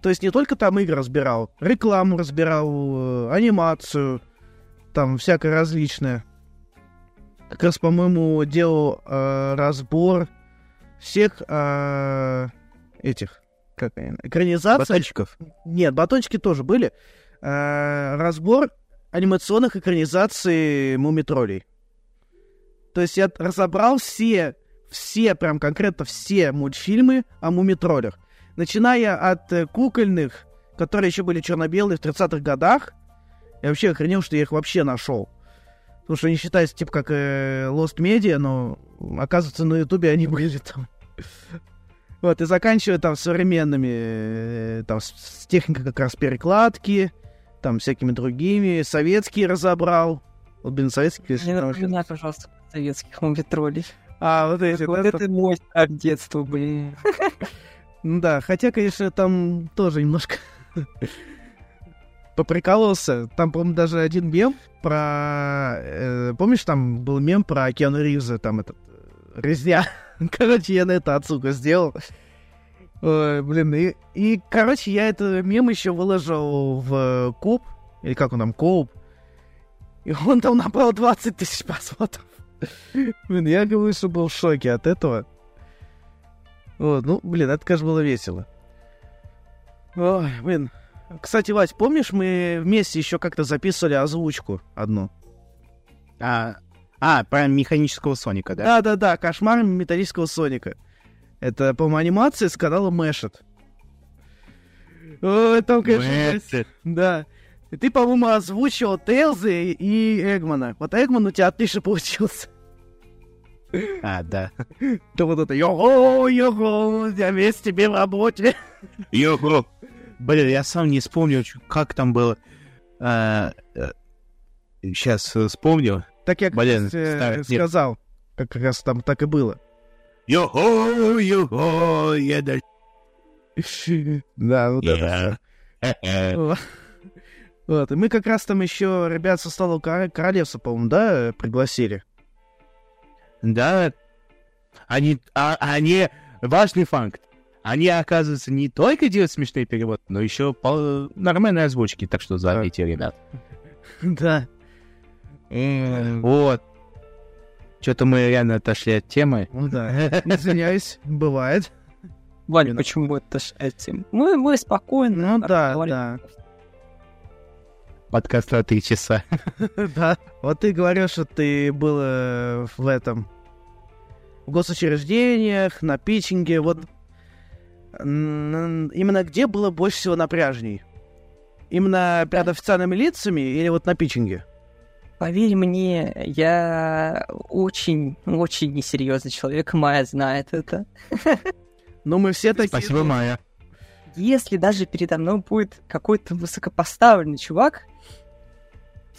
То есть не только там игры разбирал, рекламу разбирал, э, анимацию, там всякое различное. Как раз, по-моему, делал э, разбор всех э, этих, как они, экранизаций. Батончиков. Нет, батончики тоже были. Э, разбор анимационных экранизаций мумитролей. То есть я разобрал все, все, прям конкретно все мультфильмы о мумитролях. Начиная от э, кукольных, которые еще были черно-белые в 30-х годах. Я вообще охренел, что я их вообще нашел. Потому что они считаются типа как э, Lost Media, но оказывается на Ютубе они были там. Вот, и заканчивая там современными, э, там, с, техникой как раз перекладки, там, всякими другими, советские разобрал. Вот, блин, советские, конечно, Не вообще- напоминай, пожалуйста, советских мумитролей. А, вот эти, Вот да, это мой старт детства, блин. Ну да, хотя, конечно, там тоже немножко... поприкалывался. Там, по-моему, даже один мем про... э, помнишь, там был мем про Киану Ривза, там этот... э, Резня. Короче, я на это отсылку сделал. Ой, блин, и, и, короче, я этот мем еще выложил в Куб, или как он там, Коуп, и он там набрал 20 тысяч просмотров. Блин, я говорю, что был в шоке от этого. Вот, ну, блин, это, конечно, было весело. Ой, блин. Кстати, Вась, помнишь, мы вместе еще как-то записывали озвучку одну? А, а, про механического Соника, да? Да-да-да, кошмар металлического Соника. Это, по-моему, анимация с канала Мэшет. Ой, там, конечно. Да. И ты, по-моему, озвучил Тейлза и Эгмана. Вот Эгман у тебя отлично получился. А, да. То вот это його, його, я весь тебе в работе. Його. Блин, я сам не вспомнил, чё- как там было. Сейчас вспомню. Так я как Блин, раз, э, нет. сказал. Как раз там так и было. Його, його, я даже... Да, вот это. Вот. И мы как раз там еще ребят со стола Кор- королевства, по-моему, да, пригласили. Да. Они, а, они, важный факт. Они, оказывается, не только делают смешные переводы, но еще по нормальной озвучки. Так что зовите, ребят. Да. Вот. Что-то мы реально отошли от темы. Ну да. Извиняюсь, бывает. Ваня, почему это ж этим? Мы, мы спокойно. Ну да, да. Подкаст на три часа. Да. Вот ты говорил, что ты был э, в этом... В госучреждениях, на питчинге. Вот именно где было больше всего напряжней? Именно перед официальными лицами или вот на питчинге? Поверь мне, я очень, очень несерьезный человек, Майя знает это. Ну, мы все такие... Спасибо, Майя. Если даже передо мной будет какой-то высокопоставленный чувак,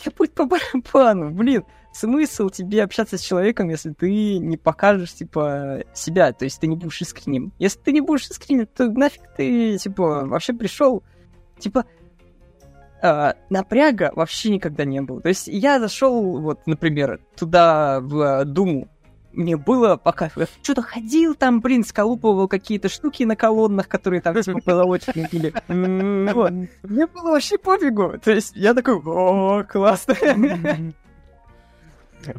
я будет по барабану, блин. Смысл тебе общаться с человеком, если ты не покажешь, типа, себя, то есть ты не будешь искренним. Если ты не будешь искренним, то нафиг ты, типа, вообще пришел, типа, а, напряга вообще никогда не было. То есть я зашел, вот, например, туда, в а, Думу, мне было пока что-то ходил там, блин, сколупывал какие-то штуки на колоннах, которые там типа позолоченные были. Вот. Мне было вообще пофигу. То есть я такой, о, классно.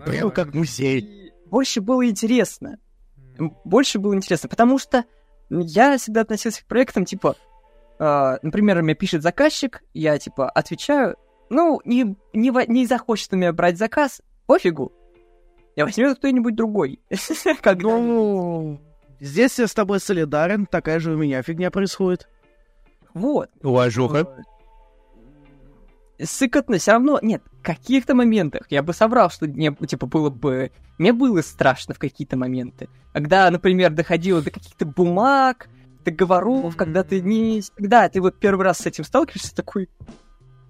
Прям как музей. Больше было интересно. Больше было интересно, потому что я всегда относился к проектам, типа, а, например, мне пишет заказчик, я, типа, отвечаю, ну, не, не, не захочет у меня брать заказ, пофигу. Я возьмет кто-нибудь другой. Когда... Ну, здесь я с тобой солидарен, такая же у меня фигня происходит. Вот. Уважуха. Сыкотно все равно, нет, в каких-то моментах я бы соврал, что мне, типа, было бы... Мне было страшно в какие-то моменты. Когда, например, доходило до каких-то бумаг, договоров, когда ты не... Когда ты вот первый раз с этим сталкиваешься, такой...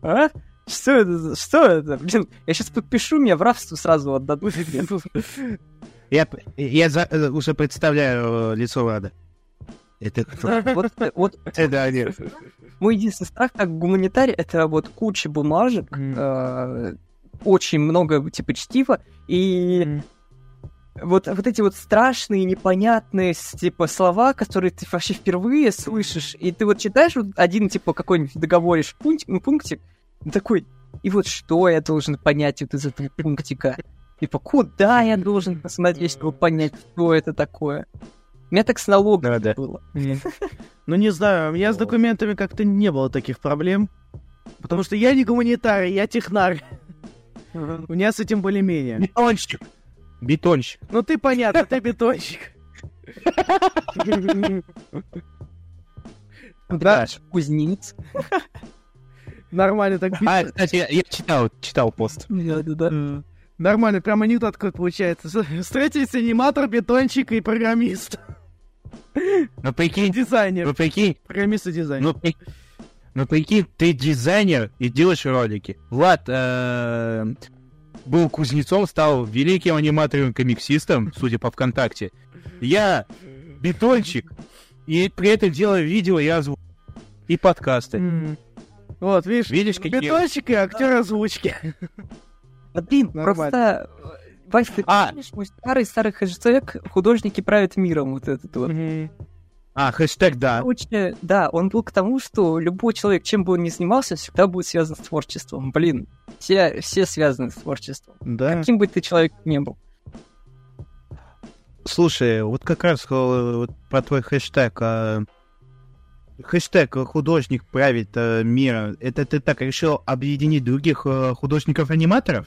А? Что это? Что это? Блин, я сейчас подпишу, меня в рабство сразу отдадут. Я, я за- уже представляю э, лицо Рада. Это кто? Вот, вот Это они. мой единственный страх как гуманитарий это вот куча бумажек, э, очень много типа чтива, и вот, вот эти вот страшные, непонятные типа слова, которые ты вообще впервые слышишь, и ты вот читаешь вот один типа какой-нибудь договоришь пунктик, ну, пунктик, такой, и вот что я должен понять вот из этого пунктика? Типа, куда я должен посмотреть, чтобы понять, что это такое? У меня так с налогом Да-да. было. Ну, не знаю, у меня с документами как-то не было таких проблем. Потому что я не гуманитарий, я технарь. У меня с этим более-менее. Бетонщик. Бетонщик. Ну, ты понятно, ты бетонщик. Да, Кузнец. нормально так. А, кстати, я, читал, читал пост. Нормально, прям анекдот какой получается. Встретились аниматор, бетонщик и программист. Ну прикинь, Дизайнер. ну прикинь, Программист и дизайнер. ну, при- ну прикинь, ты дизайнер и делаешь ролики. Влад э, был кузнецом, стал великим аниматором-комиксистом, судя по ВКонтакте. Я бетонщик, и при этом делаю видео и озвучку. И подкасты. М. Вот, видишь, Видишь, какие... бетончик и актер озвучки. Да, блин, Нормально. просто... э, Вась, ты А. помнишь мой старый-старый хэштег «Художники правят миром» вот этот вот? А, хэштег, да. Короче, да, он был к тому, что любой человек, чем бы он ни занимался, всегда будет связан с творчеством. Блин, все, все связаны с творчеством. Да. Каким бы ты человек ни был. Слушай, вот как раз э, вот про твой хэштег. а, Хэштег художник правит э, миром. Это ты так решил объединить других э, художников-аниматоров?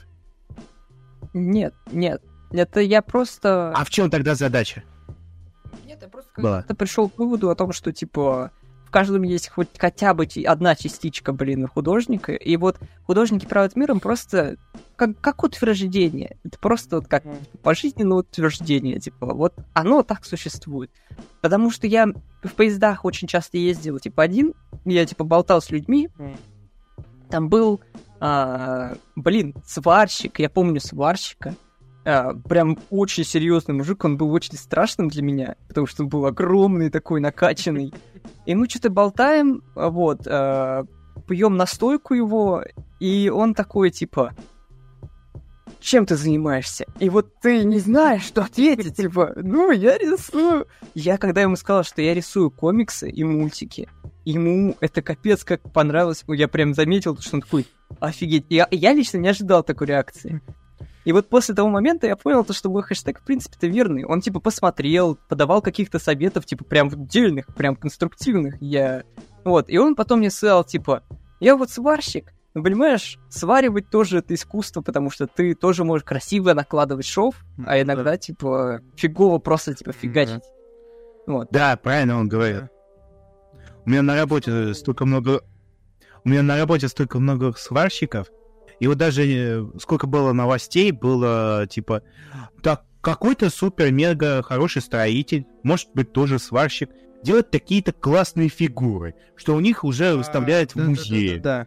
Нет, нет. Это я просто... А в чем тогда задача? Была. как-то пришел к выводу о том, что, типа, в каждом есть хоть хотя бы одна частичка, блин, художника. И вот художники правят миром просто как, как утверждение. Это просто вот как пожизненное утверждение. Типа, вот оно так существует. Потому что я в поездах очень часто ездил, типа, один. Я, типа, болтал с людьми. Там был, а, блин, сварщик. Я помню сварщика. А, прям очень серьезный мужик, он был очень страшным для меня, потому что он был огромный такой, накачанный. И мы что-то болтаем, а, вот, пьем настойку его, и он такой, типа, чем ты занимаешься? И вот ты не знаешь, что ответить, типа, ну, я рисую. Я, когда ему сказал, что я рисую комиксы и мультики, ему это капец как понравилось. Я прям заметил, что он такой, офигеть. Я, я лично не ожидал такой реакции. И вот после того момента я понял, то, что мой хэштег, в принципе-то, верный. Он, типа, посмотрел, подавал каких-то советов, типа, прям дельных, прям конструктивных. Я... Вот, и он потом мне сказал, типа, я вот сварщик, но, понимаешь, сваривать тоже это искусство, потому что ты тоже можешь красиво накладывать шов, а иногда, типа, фигово просто, типа, фигачить. Вот. Да, правильно он говорит. У меня на работе столько много... У меня на работе столько много сварщиков, и вот даже э, сколько было новостей, было типа, так, какой-то супер-мега хороший строитель, может быть, тоже сварщик, делает такие-то классные фигуры, что у них уже выставляют в Да, да, да, музее. Да.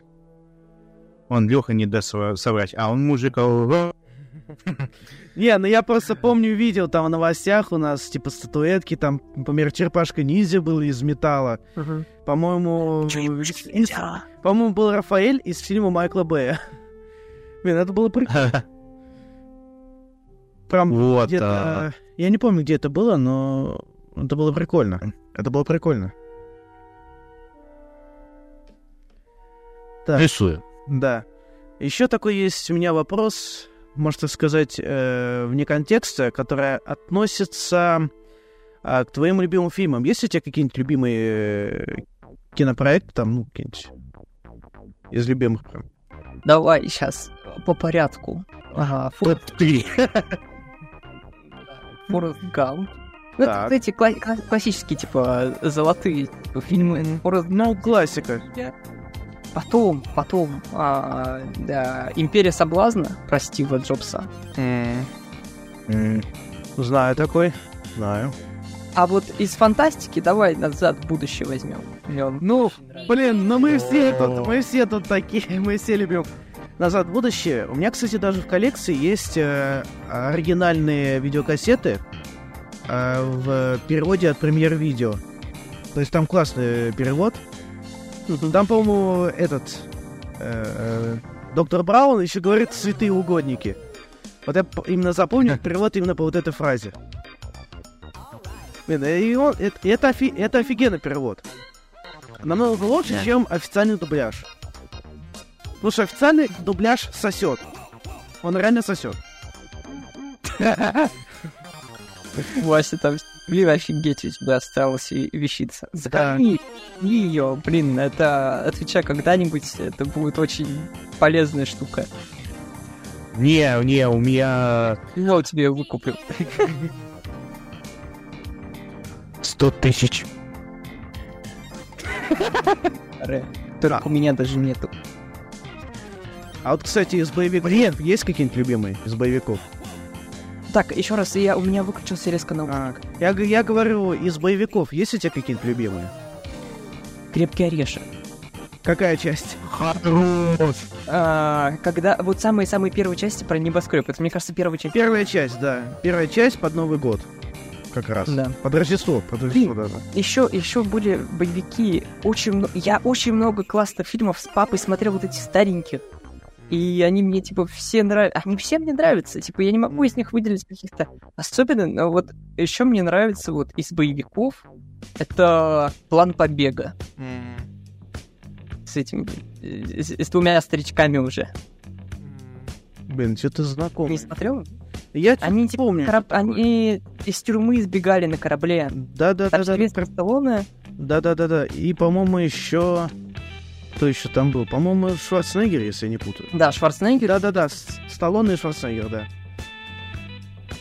Он, Леха, не даст соврать, а он мужик... ого. Не, ну я просто помню, видел там в новостях у нас, типа, статуэтки, там, например, черепашка ниндзя был из металла. По-моему, по-моему, был Рафаэль из фильма Майкла Бэя. Блин, это было прикольно. Прям Вот. а, где-то... Я не помню, где это было, но это было прикольно. Это было прикольно. Так. Рисую. Да. Еще такой есть у меня вопрос, можно сказать, э, вне контекста, который относится а, к твоим любимым фильмам. Есть у тебя какие-нибудь любимые э, кинопроекты, там, ну, какие-нибудь из любимых прям? Давай сейчас по порядку. Ага, Фор- Топ-3. Форест Гамп. Ну, это, Так. эти кла- кла- классические, типа, золотые фильмы. Форест Ну, классика. Потом, потом, а, да, Империя соблазна, про Стива Джобса. Знаю такой. Знаю. А вот из фантастики давай назад в будущее возьмем. Ну, блин, ну мы все тут, мы все тут такие, мы все любим «Назад в будущее». У меня, кстати, даже в коллекции есть э, оригинальные видеокассеты э, в переводе от премьер-видео. То есть там классный перевод. Там, по-моему, этот э, э, доктор Браун еще говорит «святые угодники». Вот я именно запомнил перевод именно по вот этой фразе. Блин, и он, это, это, офи- это офигенный перевод. Намного лучше, чем официальный дубляж. Потому что официальный дубляж сосет. Он реально сосет. Вася там, блин, офигеть, у тебя осталась и- вещица. Захони ее, блин, это, отвечай когда-нибудь, это будет очень полезная штука. Не, не, у меня Я у тебя выкуплю. 100 тысяч. Ре. Только у меня даже нету. А вот, кстати, из боевиков есть какие-нибудь любимые из боевиков? Так, еще раз, я, у меня выключился резко на А, я, я говорю, из боевиков есть у тебя какие-нибудь любимые? крепкий орешек. Какая часть? Хорош. А, когда вот самые-самые первые части про небоскреб, это, мне кажется, первая часть. Первая часть, да. Первая часть под Новый год. Как раз. Да. Под Рождество, под Рождество даже. Еще, еще были боевики. Очень, я очень много классных фильмов с папой смотрел вот эти стареньких. И они мне, типа, все нравятся. Они все мне нравятся. Типа, я не могу из них выделить каких-то особенно, но вот еще мне нравится вот из боевиков это план побега с этим, э, с, с двумя старичками уже. Блин, что-то знакомое. Не смотрел? Я Они, типа, помню. кораб- они из тюрьмы избегали на корабле. Да, да, да, Там да, Сильвестр Сталлоне. да, да, да, да. И, по-моему, еще кто еще там был? По-моему, Шварценеггер, если я не путаю. Да, Шварценеггер. Да, да, да, С- Сталлоне и Шварценеггер, да.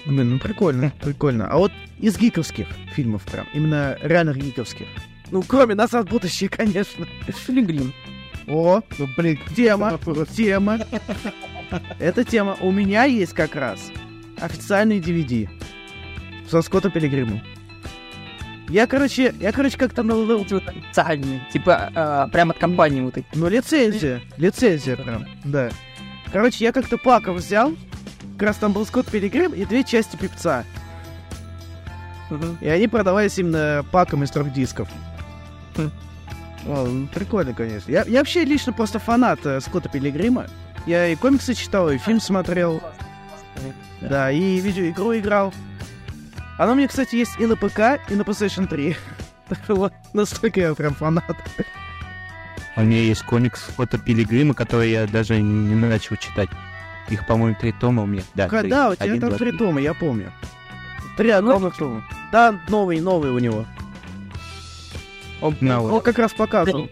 Блин, ну прикольно, прикольно. А вот из гиковских фильмов прям, именно реально гиковских. Ну, кроме «Назад в будущее», конечно. Пилигрим. О, ну, блин, тема, тема. Эта тема. У меня есть как раз официальный DVD со Скотта Пилигримом. Я, короче, я, короче, как-то вот официальные, типа, а, прям от компании вот эти. Ну, лицензия, лицензия прям, да. Короче, я как-то паков взял, как раз там был Скотт Пилигрим и две части Пипца. И они продавались именно паком из трех дисков. Хм. О, ну, прикольно, конечно. Я, я вообще лично просто фанат э, Скотта Пилигрима. Я и комиксы читал, и фильм смотрел. Да, и видеоигру играл. Она у меня, кстати, есть и на ПК, и на PlayStation 3. Так что вот настолько я прям фанат. У меня есть комикс фото Пилигрима, который я даже не начал читать. Их, по-моему, три тома у меня. Да, три. Да, у тебя Один, там два, три три. тома, я помню. Три огромных тома. Да, новый, новый у него. Он, На он вот. как раз показывал.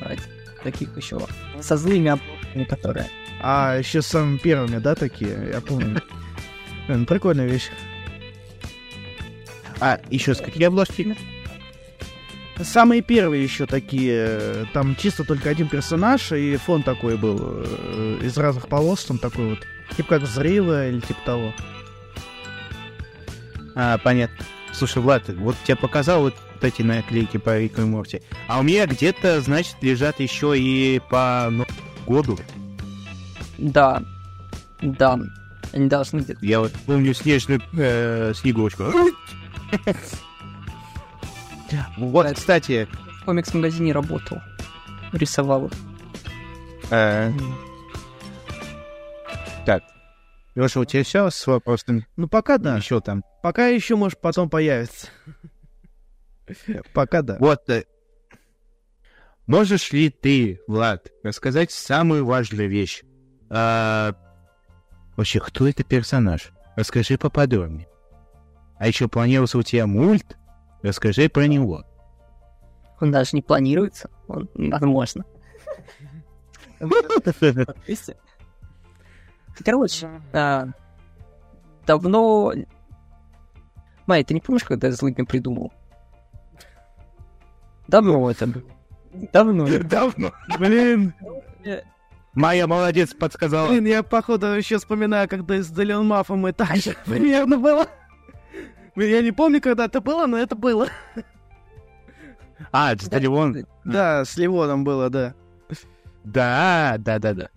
Брать Таких еще со злыми которые. А, еще с самыми первыми, да, такие? Я помню. Прикольная вещь. А, еще с какие обложки? Самые первые еще такие, э, там чисто только один персонаж, и фон такой был, э, из разных полос, там такой вот, типа как взрыва или типа того. А, понятно. Слушай, Влад, вот тебе показал вот эти наклейки по Рику и Морти. А у меня где-то, значит, лежат еще и по Новому году. Да. Да. Они должны где-то. Я вот помню снежную э, снегурочку. Вот, кстати, В комикс-магазине работал. Рисовал их. э, так. Леша, у тебя все с вопросами? Ну пока да, Еще там. пока еще, может, потом появится. Пока да. Вот. Можешь ли ты, Влад, рассказать самую важную вещь? А, вообще, кто это персонаж? Расскажи поподробнее. А еще планировался у тебя мульт? Расскажи про него. Он даже не планируется. Он, возможно. Короче, а, давно... Май, ты не помнишь, когда я злыдня придумал? Давно это было. Давно. Давно. Блин, Майя молодец, подсказала. блин, я походу еще вспоминаю, когда с Делион Мафом мы так же примерно было. Блин, Я не помню, когда это было, но это было. А, Стадион. Да, с Ливоном было, да. Да, да, да, да.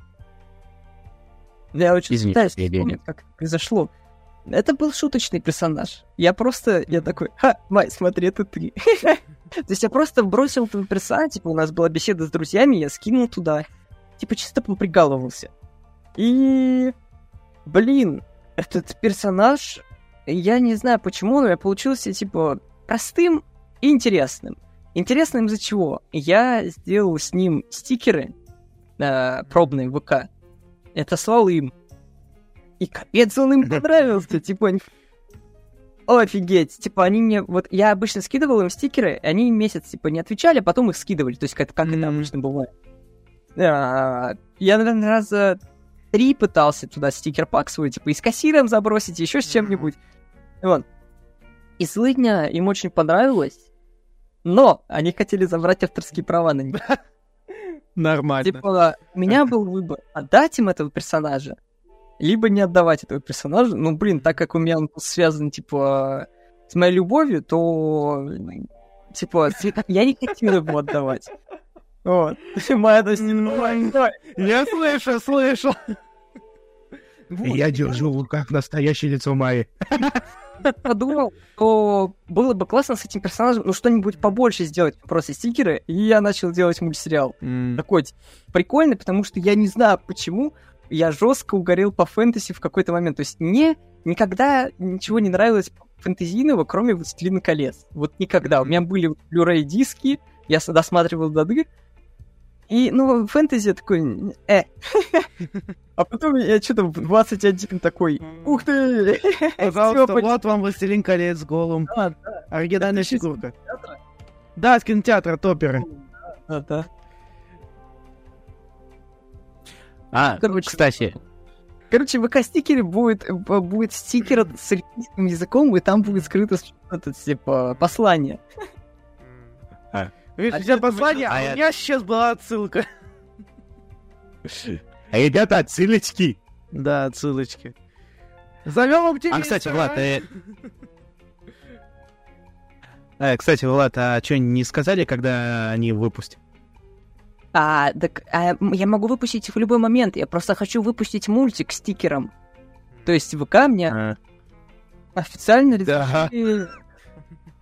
Я очень Извини, пытаюсь вспомнить, как произошло. Это был шуточный персонаж. Я просто, я такой, ха, Май, смотри, это ты. То есть я просто бросил этого персонажа, типа у нас была беседа с друзьями, я скинул туда, типа чисто поприкалывался. И, блин, этот персонаж, я не знаю почему, но я получился, типа, простым и интересным. Интересным из-за чего? Я сделал с ним стикеры э, пробные в ВК. Это слал им. И капец он им понравился. Типа, офигеть. Типа, они мне... Вот я обычно скидывал им стикеры, они месяц, типа, не отвечали, а потом их скидывали. То есть, как, как это обычно бывает. А, Я, наверное, раза три пытался туда стикер-пак свой, типа, и с кассиром забросить, еще с чем-нибудь. Вот. И злыдня им очень понравилось, но они хотели забрать авторские права на них. Нормально. Типа, у меня был выбор, отдать им этого персонажа, либо не отдавать этого персонажа. Ну, блин, так как у меня он связан, типа, с моей любовью, то, типа, я не хотел его отдавать. Вот. Моя, то есть. Я слышу, слышу. Я держу в руках настоящее лицо Майи. подумал, что было бы классно с этим персонажем, ну, что-нибудь побольше сделать, просто стикеры, и я начал делать мультсериал. Такой, типа, прикольный, потому что я не знаю, почему я жестко угорел по фэнтези в какой-то момент. То есть мне никогда ничего не нравилось фэнтезийного, кроме «Властелина колец». Вот никогда. У меня были Blu-ray диски, я досматривал до дыр, и, ну, фэнтези такой, э. А потом я что-то в 21 такой, ух ты! Пожалуйста, вот вам «Властелин колец» голым. Оригинальная фигурка. Да, с кинотеатра, от оперы. Да, да. А, Короче. кстати, Короче, в ВК-стикере будет, б- будет стикер с эльфийским языком, и там будет скрыто это, типа, послание. Видишь, А у тебя это послание, а а у меня сейчас была отсылка. ребята, отсылочки. Да, отсылочки. Зовем оптимиста. А, кстати, Влад, э, э, кстати, Влад, а что, не сказали, когда они выпустят? А, так а, я могу выпустить их в любой момент. Я просто хочу выпустить мультик с стикером. То есть ВК мне А, официально Да. разрешили-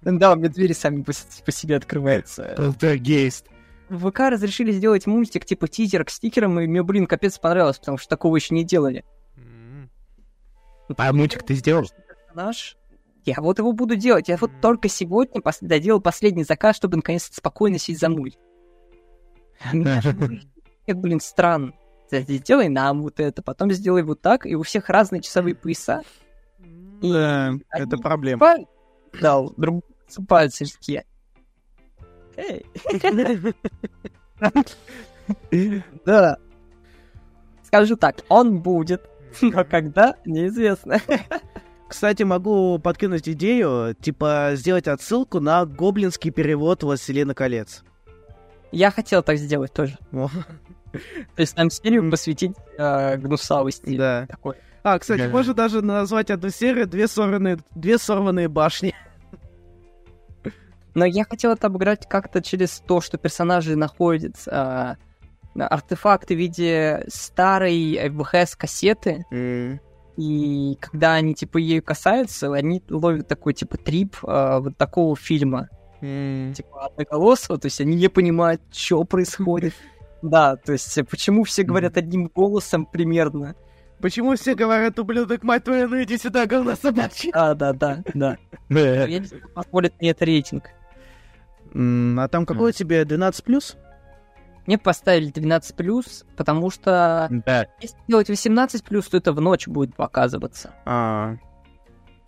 Да, у меня двери сами по, себе открываются. Полтергейст. В ВК разрешили сделать мультик типа тизер к стикерам, и мне, блин, капец понравилось, потому что такого еще не делали. А мультик ты сделал? персонаж. Я вот его буду делать. Я вот только сегодня пос- доделал последний заказ, чтобы наконец-то спокойно сесть за мульт. Нет, блин, странно. Сделай нам вот это, потом сделай вот так, и у всех разные часовые пояса. Да, это проблема. Дал, друг пальцы. Эй. Да. Скажу так, он будет, но когда, неизвестно. Кстати, могу подкинуть идею, типа сделать отсылку на гоблинский перевод «Властелина колец». Я хотел так сделать тоже. То есть нам серию посвятить э, гнусавости. Да. Такой. А, кстати, Да. можно даже назвать одну серию «Две сорванные, две сорванные башни». Но я хотел это обыграть как-то через то, что персонажи находят э, артефакты в виде старой VHS-кассеты, и когда они, типа, ею касаются, они ловят такой, типа, трип э, вот такого фильма, типа, одноголосого, то есть они не понимают, что происходит. Да, то есть э, почему все говорят одним голосом примерно. Почему все говорят, ублюдок, мать твою, ну иди сюда, говно собачья? Да, да, да, да. Э, Я не позволит мне это рейтинг. А там какой у тебя 12+. Мне поставили 12+, потому что Да. если делать 18+, то это в ночь будет показываться. А,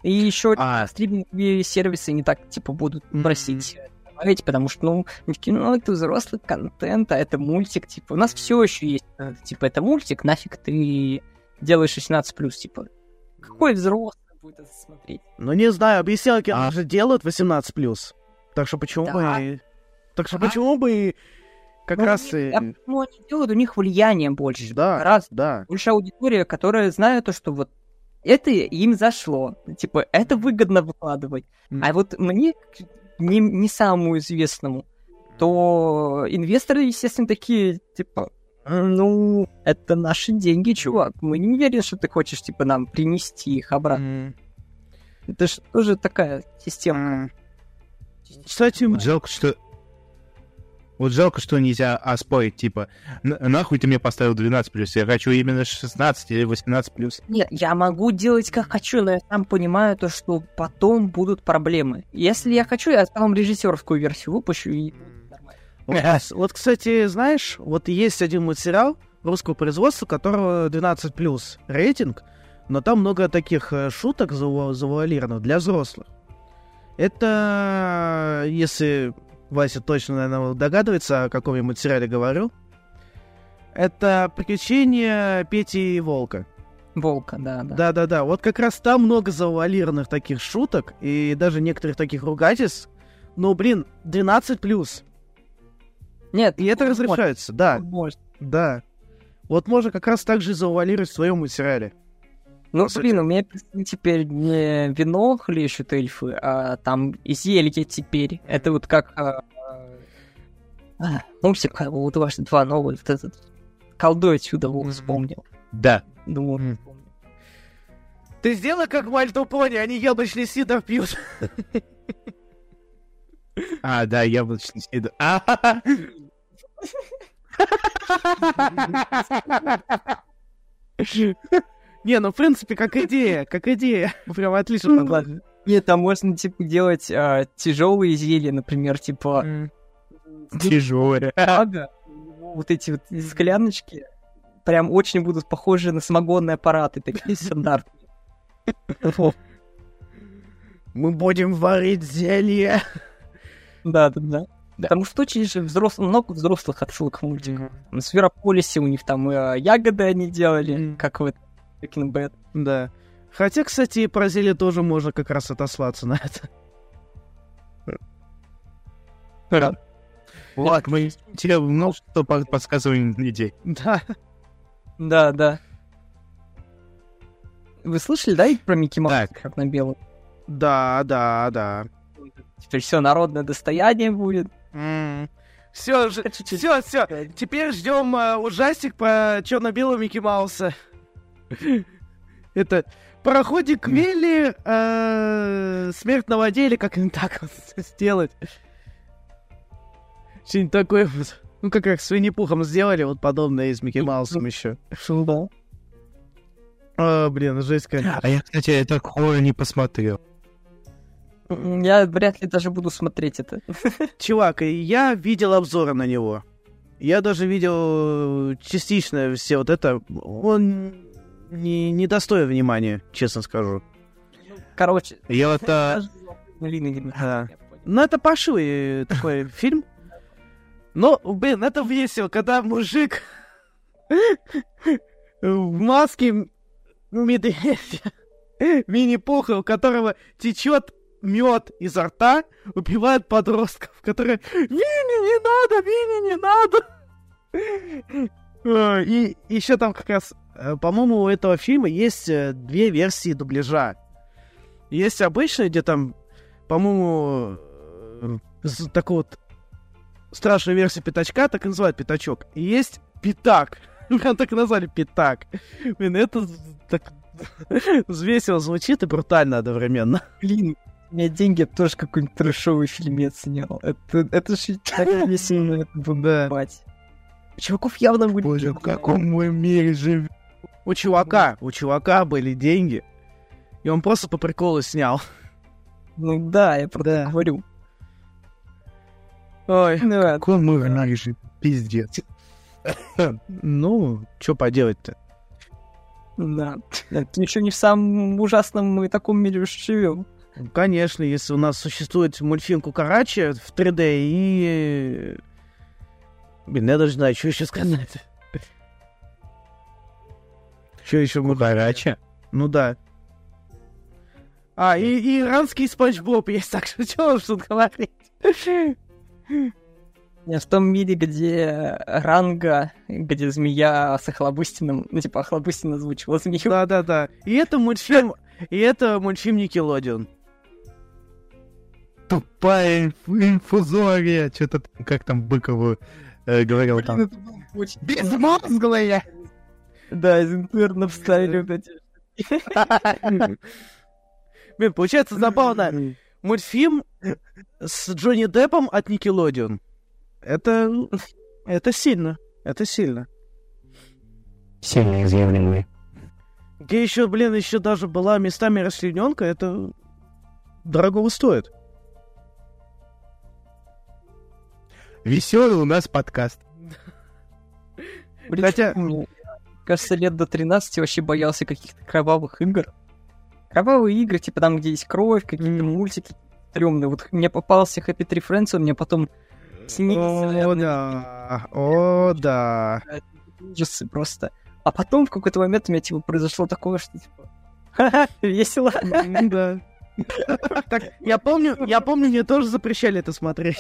И еще А, стриминговые сервисы не так, типа, будут просить добавить, потому что, ну, они такие, ну, это взрослый контент, а это мультик, типа, у нас все еще есть, э, типа, это мультик, нафиг ты делаешь 16+, типа, какой взрослый будет это смотреть? ну не знаю, объяснялки А. же делают 18+. Так что почему Да. бы... и- Так что Да. почему бы и как Ну, раз они- и... а почему они делают, у них влияние больше. Да, Раз, да. больше аудитория, которая знает то, что вот это им зашло. Типа, это выгодно выкладывать. М. А вот мне, не, не самому известному, то инвесторы, естественно, такие, типа, ну, это наши деньги, чувак. Мы не уверены, что ты хочешь, типа, нам принести их обратно. М. Это же тоже такая система. М. Кстати, жалко, что... Вот жалко, что нельзя оспорить, типа, «На- нахуй ты мне поставил 12 плюс, я хочу именно 16 или 18 плюс. Нет, я могу делать как хочу, но я сам понимаю то, что потом будут проблемы. Если я хочу, я потом режиссерскую версию выпущу и нормально. Вот, вот, кстати, знаешь, вот есть один мультсериал русского производства, у которого 12 плюс рейтинг, но там много таких э, шуток зава- завуалированных для взрослых. Это, если Вася точно, наверное, догадывается, о каком я мультсериале говорю, это «Приключения Пети и Волка». Волка, да, да. Да-да-да, вот как раз там много завуалированных таких шуток и даже некоторых таких ругательств. Ну, блин, 12 плюс. Нет, И это может, разрешается, да, может. да. Вот можно как раз так же завуалировать в своем материале. Ну, сути. блин, у меня теперь не вино хлещут эльфы, а там зелье теперь. Это вот как... а, а, мультик, а, вот ваш два новых, вот этот колдой отсюда вот вспомнил. Да. Мгм. вспомнил. Ты сделай как Мальту Пони, они яблочный сидр пьют. А, да, яблочный сидр. А, Не, ну в принципе, как идея, как идея. Прям отлично. Ладно. Нет, там можно, типа, делать а, тяжелые зелья, например, типа... Ага. Вот эти вот скляночки прям очень будут похожи на самогонные аппараты, такие стандартные. Мы будем варить зелье. Да, да, да. Потому что очень же взрослых, много взрослых отсылок к мультику. На Сферополисе у них там э, ягоды они делали, Мгм. как в Breaking Bad. Да. Хотя, кстати, и про зелье тоже можно как раз отослаться на это. Вот, мы тебе много что по- подсказываем идей. Да. Да, да. Вы слышали, да, про Микки Мауса Так. черно-белый? Да, да, да. Теперь все народное достояние будет. Все, все, все. Теперь ждем э, ужастик по черно-белому Микки Мауса. Это пароходик Вилли, э, смерть на воде, или как им так сделать? Что-нибудь такое вот. Ну, как их с Винни-Пухом сделали, вот подобное и с Микки Маусом еще. Да. А, блин, жесть, конечно. А я, кстати, этот хоррор не посмотрел. Я вряд ли даже буду смотреть это. Чувак, я видел обзоры на него. Я даже видел частично все вот это. Он не, не достоин внимания, честно скажу. Короче, Я вот... а, Ага. Ну, это пошивый такой фильм. Но, блин, это весело, когда мужик в маске медведя, мини-пуха, у которого течет мед изо рта, убивает подростков, которые «Винни, не надо, Винни, не надо!» А, И еще там как раз, по-моему, у этого фильма есть э, две версии дубляжа. Есть обычная, где там, по-моему, э, такой вот страшная версия пятачка, так и называют пятачок. И есть пятак. Прям так и назвали пятак. Блин, это так весело звучит и брутально одновременно. Блин, у меня деньги тоже какой-нибудь трэшовый фильмец снял. Это, это же так весело, это Да. чуваков явно будет... Боже, в каком мы мире живем? У чувака, у чувака были деньги, и он просто по приколу снял. Ну да, я про Да. это говорю. Ой, Ну, В каком мы живем? Пиздец. ну, что поделать-то? да. Это еще не в самом ужасном мы таком мире живем. Конечно, если у нас существует мультфильм Кукарача в 3D и... Блин, я даже не знаю, что еще сказать. Что еще мы... Кукарача? Ну да. А, и, и иранский Спанч Боб есть, так что что уж тут говорить. В том мире, где ранга, где змея с Охлобыстиным, ну, типа, Охлобыстин озвучивал змею. Да-да-да. И это мультфильм... И это мультфильм Никелодион. Тупая инф- инфузория. Что-то как там Быкову э, говорил там. это очень... Безмозглая! Да, из интернета вставили вот эти... Блин, получается забавно. Мультфильм с Джонни Деппом от Никелодион. Это... Это сильно. Это сильно. Сильные заявления. Где еще, блин, еще даже была местами расчлененка, это дорого стоит. Веселый у нас подкаст. Блин, Хотя- кажется, лет до 13 вообще боялся каких-то кровавых игр. Кровавые игры, типа там, где есть кровь, какие-то мультики стрёмные. Вот мне попался Happy Tree Friends, он мне потом снился. О, да. О, да. ужасы просто. А потом в какой-то момент у меня типа произошло такое, что типа ха-ха, весело. Да. Так, я помню, я помню, мне тоже запрещали это смотреть.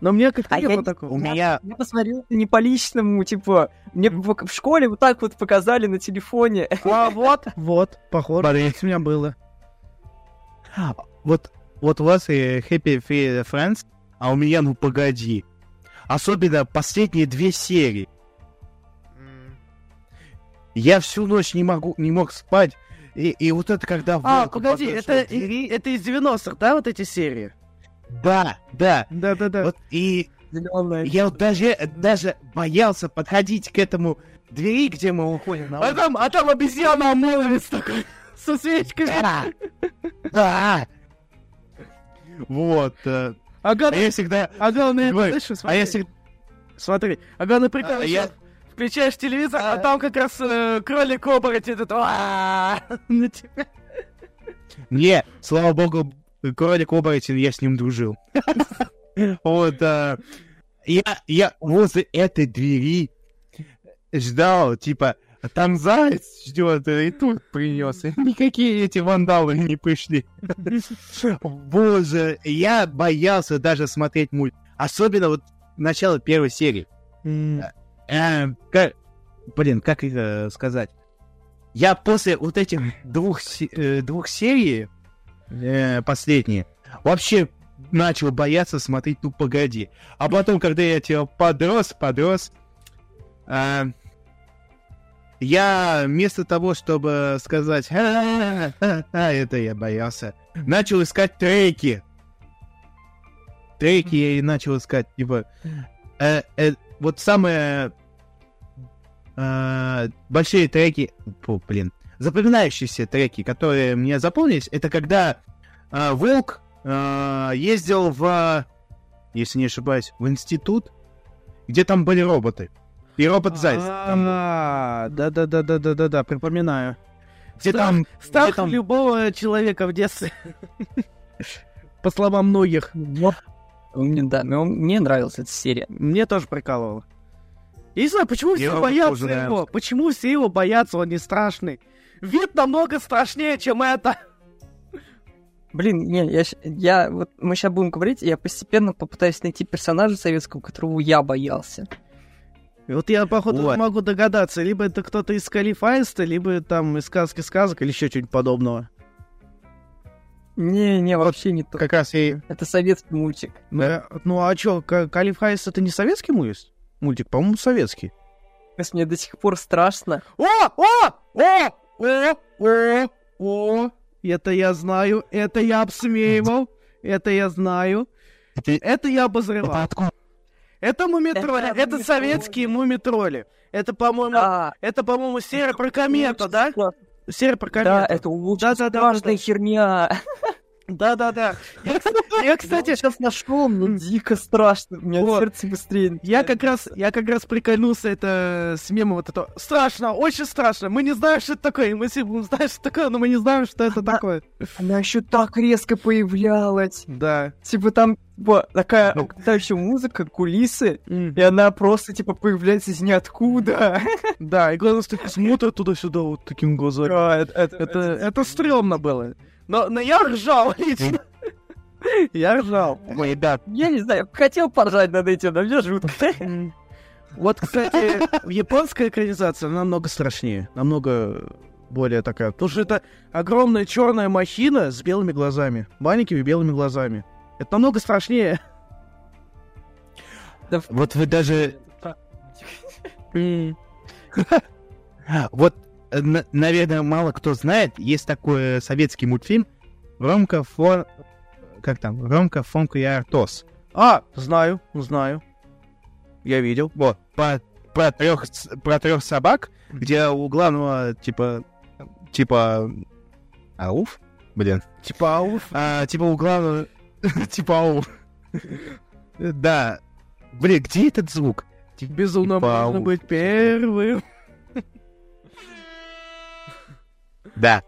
Но мне как-то А не я было такого. У меня... Я посмотрел не по личному, типа, мне в школе вот так вот показали на телефоне. А вот, вот, похоже, у меня было. Вот, вот у вас и Happy Free Friends, а у меня, ну погоди. Особенно последние две серии. Я всю ночь не могу, не мог спать. И, и вот это когда... А, погоди, это, это из 90-х, да, вот эти серии? Да, да. Да-да-да. Вот и Зелёная. я вот даже, даже боялся подходить к этому двери, где мы уходим на А там, а там обезьяна молодец такой, со свечками. Да. Да. Вот. э, А, А главное, я всегда... а главное, Ой, знаешь, А смотри, я всегда... смотри, а главное прикол, А, еще я- включаешь телевизор, а А. там как раз э, кролик оборотень этот, на тебя. Не, слава богу, кролик оборотень, я с ним дружил. Вот, я, я возле этой двери ждал, типа, там заяц ждет, и тут принес. И Никакие эти вандалы не пришли. Боже, я боялся даже смотреть мульт. Особенно вот начало первой серии. Э, блин, как их э, сказать? Я после вот этих двух, э, двух серий, э, последние, вообще начал бояться смотреть «Ну, погоди». А потом, когда я типа подрос, подрос, э, я вместо того, чтобы сказать «А, а, а», это я боялся, начал искать треки. Треки я и начал искать, типа, э, э, вот самые э, большие треки, фу, блин, запоминающиеся треки, которые мне запомнились, это когда э, Волк э, ездил в, если не ошибаюсь, в институт, где там были роботы. И робот-заяц. там был. А, да-да-да-да-да-да, припоминаю. Где страх- там... Страх где там- любого человека в детстве. По словам многих. Мне, да, мне, он- мне нравилась эта серия. Мне тоже прикалывало. Я не знаю, почему все боятся его? Почему все его боятся? Он не страшный. Вид намного страшнее, чем это. Блин, не, я, я вот мы сейчас будем говорить, и я постепенно попытаюсь найти персонажа советского, которого я боялся. И вот я, походу, Вот. могу догадаться, либо это кто-то из Калифайста, либо там из сказки сказок, или еще что-нибудь подобного. Не, не, вообще не то. Как раз и... Это советский мультик. Э, Ну а что, Калифайст это не советский мультик? Мультик, по-моему, советский. Мне до сих пор страшно. О! О! О! О! О! О! Это я знаю, это я обсмеивал, это я знаю, Это, я обозревал. Это мумитроли, Это советские мумитроли. Это, по-моему, Да, это, по-моему, серия про комету, да? Серия про комету. да, это очень Да-да-да-да-да. страшная херня. Да-да-да. Я, кстати, я, кстати, сейчас нашел, мне дико страшно. У меня Вот. сердце быстрее. Я как раз, я как раз прикольнулся это с мемом вот это. Страшно, очень страшно. Мы не знаем, что это такое. Мы знать, что такое, но мы не знаем, что это такое. Она еще так резко появлялась. Да. Типа там типа, такая Ну. угнетающая музыка, кулисы, и она просто типа появляется из ниоткуда. Да, и главное, что смотрят туда-сюда вот таким глазами. Да, это, это, Это, это стрёмно было. Но, но я ржал лично. Я ржал. Ой, ребят, Я не знаю, хотел поржать над этим, но мне жутко. Вот, кстати, японская экранизация намного страшнее. Намного более такая. Потому что это огромная черная махина с белыми глазами. Маленькими белыми глазами. Это намного страшнее. Да, вот вы даже... Вот, наверное, мало кто знает, есть такой э, советский мультфильм Ромка Фон... Как там? Ромка Фомка и Артос. А, знаю, знаю. Я видел. Вот, по- про трех, про трех собак, где у главного, типа, типа, ауф? Блин. Типа ауф. А, типа у главного, типа ауф. Да. Блин, где этот звук? Безумно Типа можно ауф. быть первым. Да.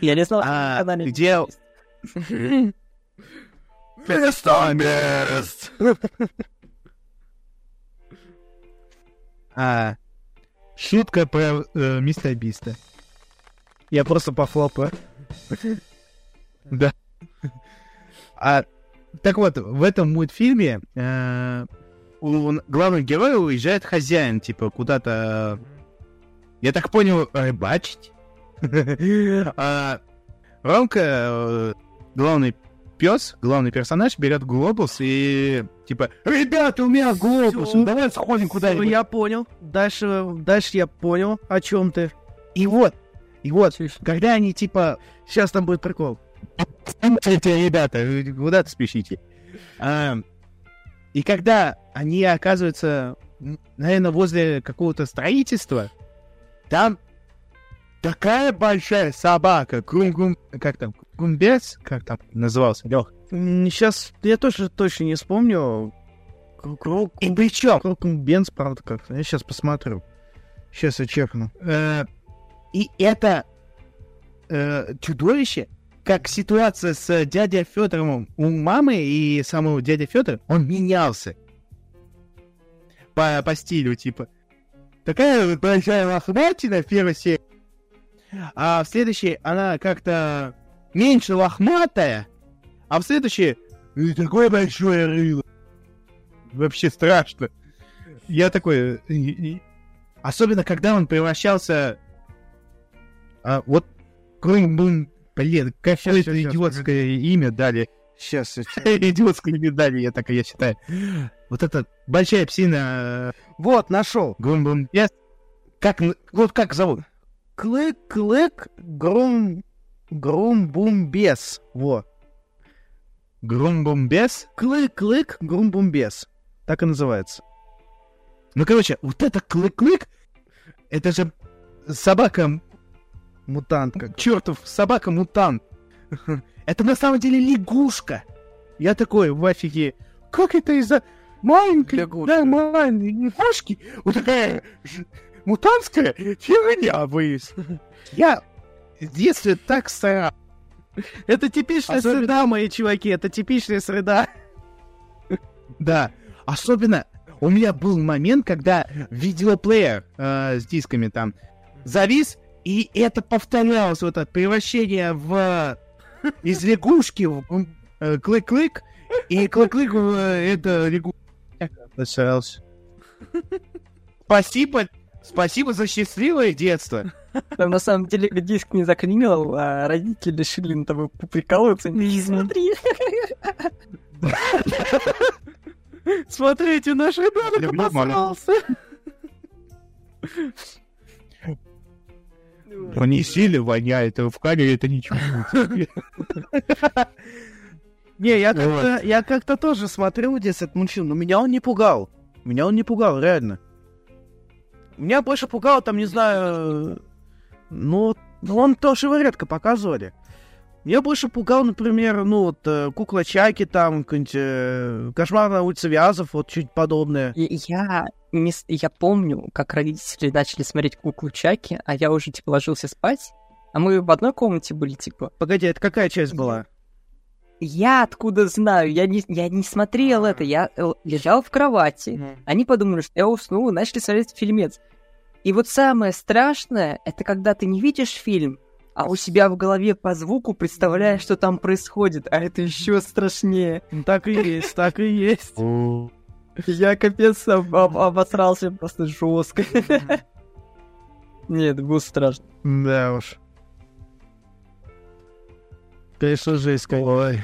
Я не знал, что А, на канале где... Место мест! А, шутка про э, мистера Биста. Я просто похлопаю. Да. А, так вот, в этом мультфильме э, у главного героя уезжает хозяин, типа, куда-то, я так понял, рыбачить. А Ромка, э, главный пес, главный персонаж, берет глобус и, типа, ребята, у меня глобус, Всё. давай сходим куда-нибудь. я понял. Дальше, дальше я понял, о чем ты. И вот, и вот, когда они типа Сейчас там будет прикол. Ребята, вы куда-то спешите. А, и когда они оказываются, наверное, возле какого-то строительства, там такая большая собака, крум как там, кумбец, как там назывался, Лех. Сейчас я тоже точно не вспомню. Круг И причем, Бенц, правда, как-то. Я сейчас посмотрю. Сейчас я чекну. э, и это э, чудовище, как ситуация с дядей Федором у мамы и самого дядя Федор, он менялся. По, по стилю, типа. Такая вот большая лохматина в первой серии. А в следующей она как-то меньше лохматая, а в следующей «И такое большое рыло. Вообще страшно. Я такой... Особенно, когда он превращался... а, вот... Крым, блин, какое-то щас, щас, идиотское имя дали. Сейчас я Идиотское имя дали, я так я считаю. Вот эта большая псина... Вот, нашел. Гумбум. Я... Как... Вот как зовут? Клык-клык, грум... Грум-бум-бес. Во. Грумбумбес? Клык-клык, грум-бум-бес. Так и называется. Ну, короче, вот это клык-клык, это же собака, Мутант как. чертов собака-мутант. Это на самом деле лягушка. Я такой в офиге. Как это из-за маленькой, Лягушка. да, маленькой лягушки вот такая мутантская фигня вылез. Я в детстве так старался. Это типичная Особенно- среда, мои чуваки, это типичная среда. Да, особенно у меня был момент, когда видеоплеер э, с дисками там завис, и это повторялось, вот это превращение в из лягушки в э, клык-клык, и клык-клык в э, это лягушка. Постарался. Спасибо, спасибо за счастливое детство. Там на самом деле диск не заклинил, а родители решили на тобой приколоться. Не смотри. Смотрите, наш ребенок обосрался. Не сильно воняет, а в камере это ничего. Не, я как-то, я как-то тоже смотрел детстве этот мультфильм, но меня он не пугал. Меня он не пугал, реально. Меня больше пугал, там, не знаю... Ну, ну, он тоже его редко показывали. Меня больше пугал, например, ну, вот, э, Кукла Чаки, там, какой-нибудь э, Кошмар на улице Вязов, вот, чуть подобное. Я, не, я помню, как родители начали смотреть куклу Чаки, а я уже, типа, ложился спать, а мы в одной комнате были, типа. Погоди, это какая часть была? Я откуда знаю? Я не, я не смотрел это, я э, лежал в кровати. Они подумали, что я уснул, и начали смотреть фильмец. И вот самое страшное, это когда ты не видишь фильм, а у себя в голове по звуку представляешь, что там происходит, а это еще страшнее. Ну, Так и есть, так и есть. Я капец об- об- обосрался просто жестко. Нет, было страшно. Да уж. Конечно, жесть, конечно. Ой.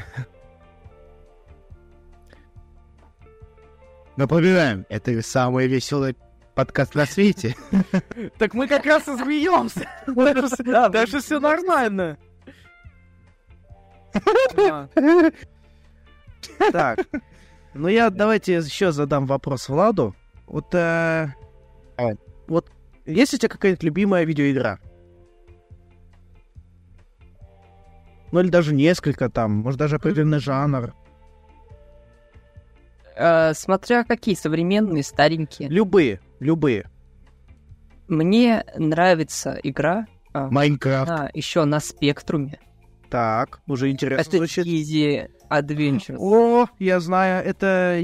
Напоминаем, это самый веселый подкаст на свете. Так мы как раз и смеемся. Даже все нормально. Так. Ну я давайте еще задам вопрос Владу. Вот, э, вот есть у тебя какая-то любимая видеоигра? Ну или даже несколько там, может даже определенный жанр. Э, Смотря какие, современные, старенькие. Любые, любые. Мне нравится игра Майнкрафт. еще на спектруме. Так, уже интересно Это звучит. Easy Adventure. О, я знаю, это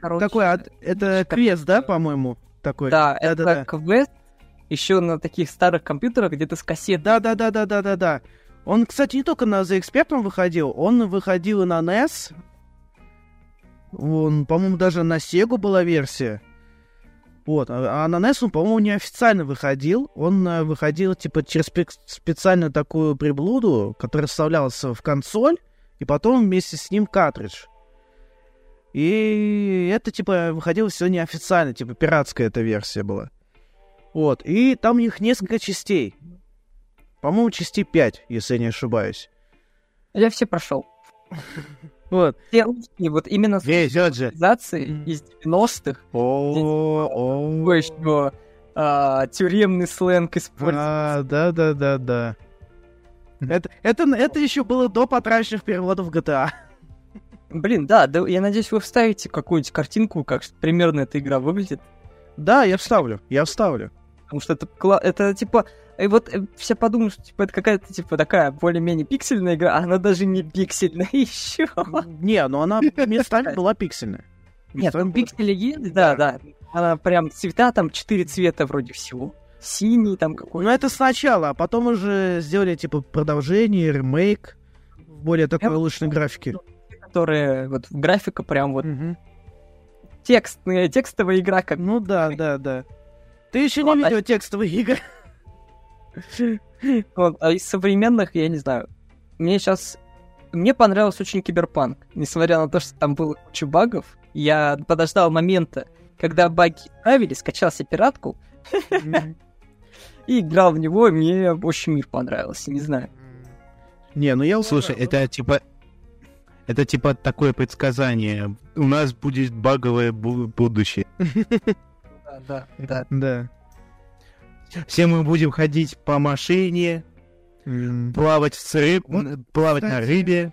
Короче, такой, это квест, да, по-моему? Такой. Да, это Да-да-да. квест еще на таких старых компьютерах, где-то с кассет. Да, да, да, да, да, да, да. Он, кстати, не только на The Expert выходил, он выходил и на NES. Он, по-моему, даже на Sega была версия. Вот, а а на NES он, по-моему, неофициально выходил. Он э, выходил, типа, через спе- специальную такую приблуду, которая вставлялась в консоль, и потом вместе с ним картридж. И это, типа, выходило все неофициально, типа, пиратская эта версия была. Вот, и там у них несколько частей. По-моему, части 5, если я не ошибаюсь. Я все прошел. Вот. Все русские, вот именно с цивилизации из 90-х, О, еще а, тюремный сленг используется. А, да, да, да, да. Это, это, это еще было до потраченных переводов GTA. Блин, да, да, я надеюсь, вы вставите какую-нибудь картинку, как примерно эта игра выглядит. Да, я вставлю, я вставлю. Потому что это, это типа... И вот э, все подумают, что типа, это какая-то типа такая более-менее пиксельная игра, а она даже не пиксельная еще. Не, ну она местами была пиксельная. Нет, там была- пиксели есть, да, да. Она прям цвета, там четыре цвета вроде всего. Синий там какой-то. Ну это сначала, а потом уже сделали типа продолжение, ремейк в более такой улучшенной графике. которые вот графика прям вот текстная, текстовая игра как Ну да, да, да. Ты еще не видел текстовые игры. Вот, а из современных, я не знаю. Мне сейчас... Мне понравился очень Киберпанк. Несмотря на то, что там было куча багов, я подождал момента, когда баги исправили, скачал себе пиратку и играл в него, и мне очень мир понравился, не знаю. Не, ну я Слушай, это типа... Это типа такое предсказание. У нас будет баговое бу- будущее. Да, да, да. Да. Все мы будем ходить по машине, М. плавать в рыб, Вот, плавать на кстати. рыбе.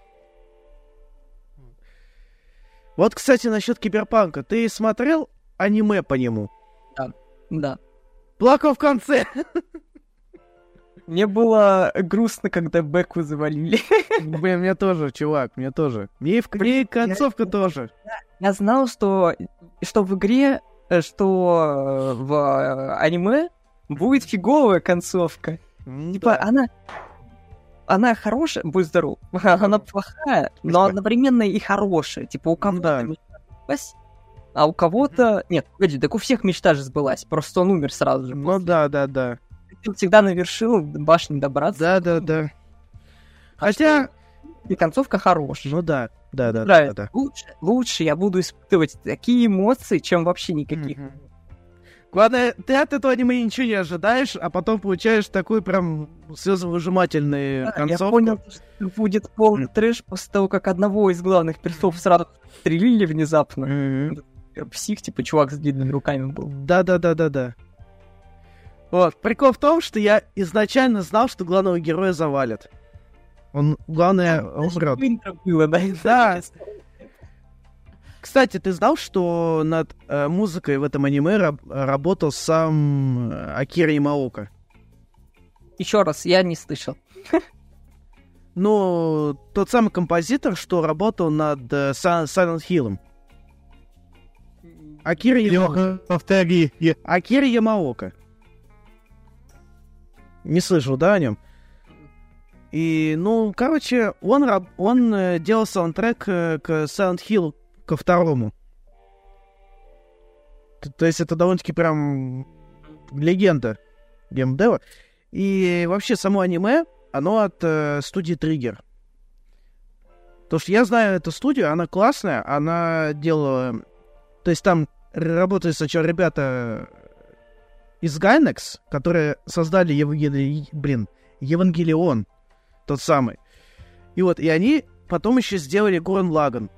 Вот, кстати, насчет Киберпанка. Ты смотрел аниме по нему? Да. Плакал в конце. Мне было грустно, когда Беку завалили. Блин, мне тоже, чувак, мне тоже. Мне и, в... мне концовка тоже. Я знал, что, что в игре, что э, в э, аниме будет фиговая концовка. Типа, Да. она... Она хорошая, будь здоров, она плохая, но одновременно и хорошая. Типа, у кого-то Да. мечта сбылась, а у кого-то... Нет, погоди, так у всех мечта же сбылась, просто он умер сразу же. Ну да, да, да. Ты всегда на вершину башни добраться. Да, да, да. А Хотя, И концовка хорошая. ну да, да, да, да, да. Лучше, лучше я буду испытывать такие эмоции, чем вообще никаких. Главное, ты от этого аниме ничего не ожидаешь, а потом получаешь такую прям слезовыжимательную Да, Я концовку. понял, что будет полный трэш после того, как одного из главных персов сразу стрелили внезапно. Псих, типа, чувак с длинными руками был. Да, да, да, да, да. Вот, прикол в том, что я изначально знал, что главного героя завалят. Он, главное, умрет. Было, да? Да. Кстати, ты знал, что над э, музыкой в этом аниме раб- работал сам э, Акира Ямаока? Еще раз, я не слышал. Ну, тот самый композитор, что работал над э, Sil- Silent Hill. Акира, Яма- Леха, повтори. Я- Акира Ямаока. Не слышал, да, о нем? И, ну, короче, он, он э, делал саундтрек э, к Silent Hill ко второму. То есть это довольно-таки прям легенда геймдева. И вообще само аниме, оно от э, студии Триггер. Потому что я знаю эту студию, она классная, она делала... То есть там работали сначала ребята из Gainax, которые создали Евангели... блин, Евангелион, тот самый. И вот, и они потом еще сделали Гурен Лаган.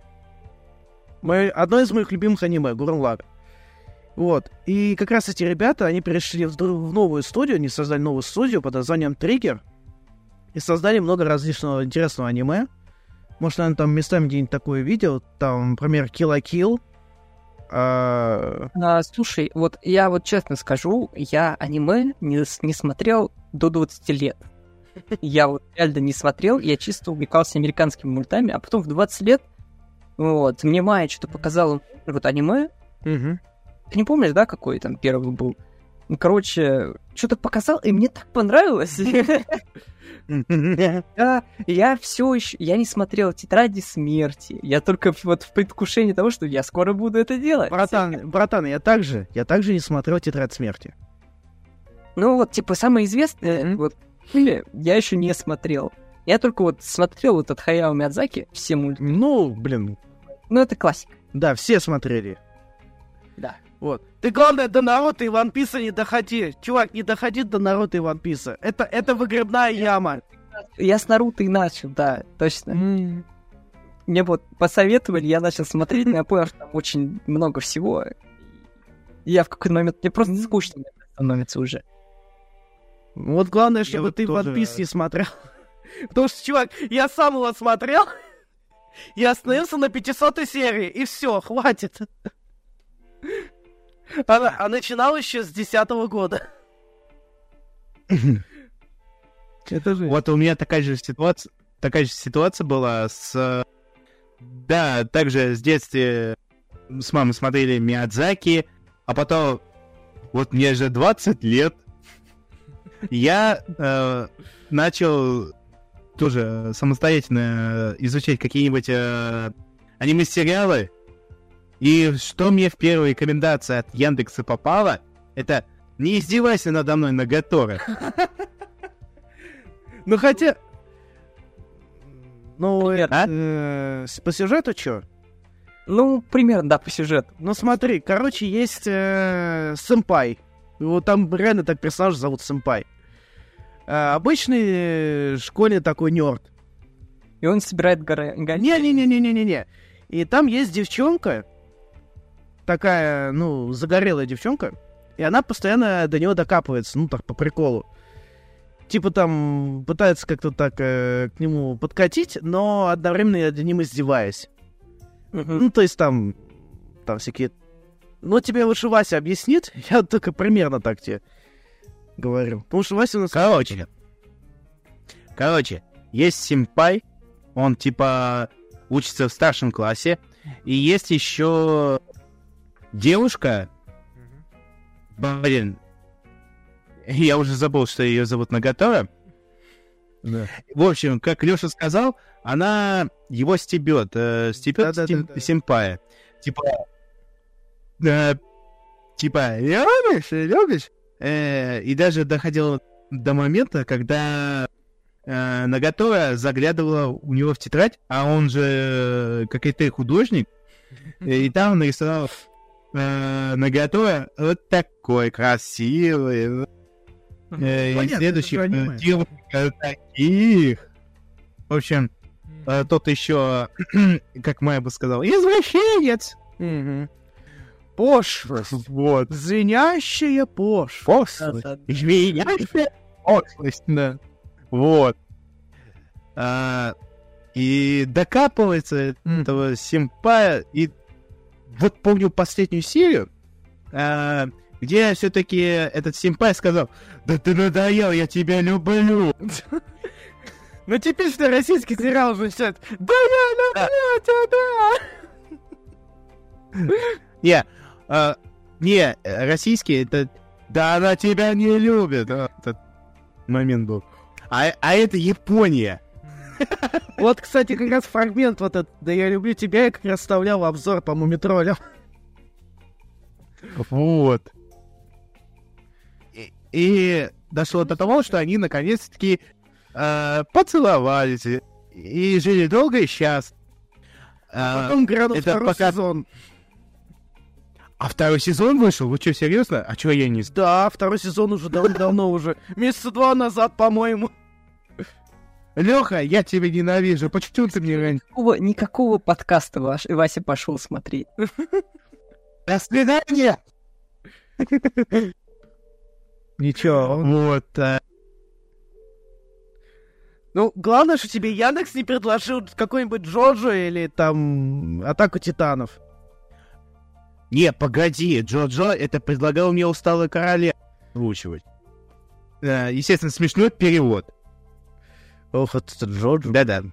Мое- одно из моих любимых аниме, Гурен Лаган. Вот. И как раз эти ребята, они перешли в, в новую студию, они создали новую студию под названием Триггер. И создали много различного интересного аниме. Может, наверное, там местами где-нибудь такое видел. Там, например, Kill la Kill. А, А, слушай, вот я вот честно скажу, я аниме не, не смотрел до 20 лет. Я вот реально не смотрел, я чисто увлекался американскими мультами, а потом в 20 лет, вот, мне Майя что-то показала вот аниме, мгм. Ты не помнишь, да, какой там первый был? Ну, короче, что-то показал, и мне так понравилось. Я, я все еще, я не смотрел «Тетради смерти». Я только вот в предвкушении того, что я скоро буду это делать. Братан, братан, я также, я также не смотрел Тетрадь смерти. Ну вот, типа, самое известное, вот, или я еще не смотрел. Я только вот смотрел вот от Хаяо Миядзаки все мульты. Ну, блин, Ну, это классика. да, все смотрели. Да. Вот. Ты, главное, до Наруто и Ван Писа не доходи. Чувак, не доходи до Наруто и Ван Писа. Это, это выгребная яма. Я с Наруто и начал, да, точно. Мне вот посоветовали, я начал смотреть, но я понял, что там очень много всего. И я в какой-то момент... Мне просто скучно становится уже. Вот главное, чтобы вот ты тоже- не смотрел. Потому что, чувак, я сам его смотрел. Я остановился на 500 серии, и все, хватит. А, а начинал еще с 10 года. Это же... Вот у меня такая же ситуация, такая же ситуация была с... Да, также с детства с мамой смотрели Миядзаки, а потом, вот мне же 20 лет, я э, начал тоже самостоятельно изучать какие-нибудь э, аниме-сериалы, и что мне в первой рекомендации от Яндекса попало, это «Не издевайся надо мной, Нагатора». Ну хотя... Ну, это, а? э, по сюжету что? Ну, примерно, да, по сюжету. Ну смотри, короче, есть э, сэмпай. Его там реально так персонаж зовут сэмпай. Э, обычный э, школьный такой нерд. И он собирает гонь- Не-не-не-не-не-не. И там есть девчонка, такая, ну, загорелая девчонка, и она постоянно до него докапывается, ну, так, по приколу. Типа там пытается как-то так э, к нему подкатить, но одновременно над ним издеваясь. Мгм. Ну, то есть там, там всякие... Ну, тебе лучше Вася объяснит, я только примерно так тебе говорю. Потому что Вася у нас... Короче. Короче, есть симпай, он типа учится в старшем классе, и есть еще девушка, блин, я уже забыл, что ее зовут Нагатора. В общем, как Леша сказал, она его стебет, э, стебет Да-да-да-да. сим- симпая. Типа, э, типа, любишь, любишь? Э, и даже доходило до момента, когда э, Нагатора заглядывала у него в тетрадь, а он же э, какой-то художник, и там нарисовал э, Нагатора вот такой красивый, э, и Понятно, следующих э, аниме. девушек таких. В общем, э, тот еще, как Майя бы сказала, извращенец. Мгм. Пошлость. Вот. Звенящая пошлость. Пошлость. Извиняйся. Пошлость. Да. Вот. А, и докапывается этого симпая. И вот помню последнюю серию, а, где все-таки этот симпай сказал, да ты надоел, я тебя люблю. Ну, типичный российский сериал звучит. Да я люблю тебя! Не, а, не, российский, это да она тебя не любит. Вот Этот момент был. А, а это Япония. Вот, кстати, как раз фрагмент вот этот «Да я люблю тебя» я как раз вставлял обзор по Мумитролям. Вот. И, и дошло до того, что они наконец-таки э, поцеловались и, жили долго и счастливо. А, Потом грянул это второй пока- сезон. А второй сезон вышел? Вы что, серьезно? А чего я не знаю? Да, второй сезон уже давно уже. Месяца два назад, по-моему. Леха, я тебя ненавижу. Почему ты мне раньше? Никакого, никакого подкаста ваш, Вася пошел смотреть. До свидания! Ничего. Вот. а, Ну, главное, что тебе Яндекс не предложил какой-нибудь Джоджо или там Атаку Титанов. Не, погоди, Джо-Джо это предлагал мне усталый короле озвучивать. Э, естественно, смешной перевод. Ох, это Джоджо. Да-да.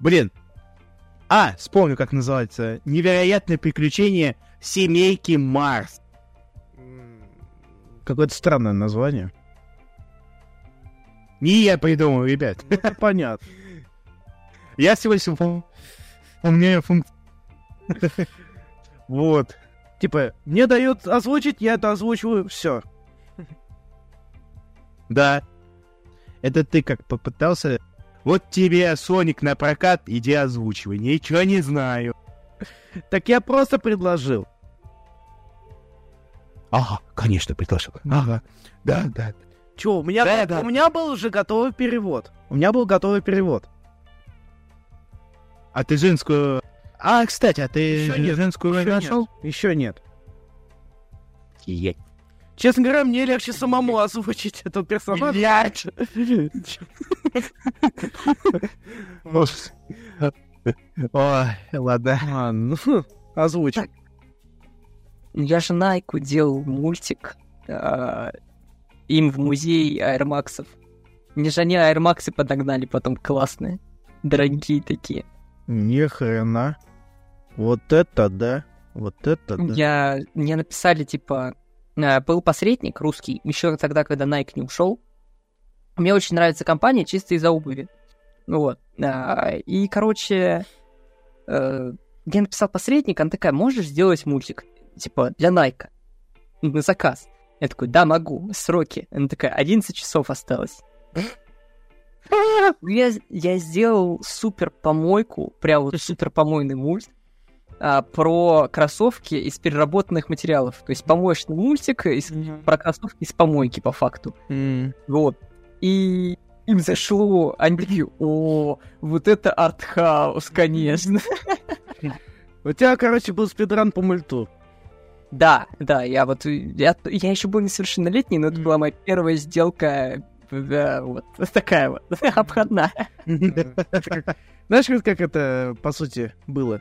Блин. А, вспомню, как называется. Невероятное приключение семейки Марс. Какое-то странное название. Не я придумал, ребят. Ну, Понятно. Я лишь выпол- выполняю функцию. Вот. Типа, мне дают озвучить, я это озвучиваю, все. Да. Это ты как попытался... Вот тебе Соник на прокат, иди озвучивай. Ничего не знаю. Так я просто предложил. Ага, конечно, приглашал. Ага, да, да. Чё, у меня, Да, да. у меня был уже готовый перевод. У меня был готовый перевод. А ты женскую... А, кстати, а ты Ещё нет, женскую Еще нашел? нет. Еще нет. Я- Честно говоря, мне легче самому озвучить этот персонаж. Блядь. Ой, ладно. А, ну, озвучь. Я же Найку делал мультик. а, им в музей аэромаксов. Мне же они аэромаксы подогнали потом классные. Дорогие такие. Ни хрена. Вот это да. Вот это да. Я, мне написали, типа, а, был посредник русский, еще тогда, когда Nike не ушел. Мне очень нравится компания чисто из-за обуви. Ну Вот. А, И, короче, э, я написал посредник, она такая, можешь сделать мультик? Типа, для Найка. На заказ. Я такой, да, могу. Сроки. Она такая, 11 часов осталось. Ну, Я, я сделал супер помойку, прям вот супер помойный мульт а, про кроссовки из переработанных материалов. То есть помоечный мультик из- про кроссовки из помойки, по факту. М. Вот. И им зашло. Они такие, о, вот это артхаус, конечно. У тебя, короче, был спидран по мульту. Да, да, я вот, я, я еще был несовершеннолетний, но это была моя первая сделка, да, вот такая вот, обходная. Знаешь, как это, по сути, было?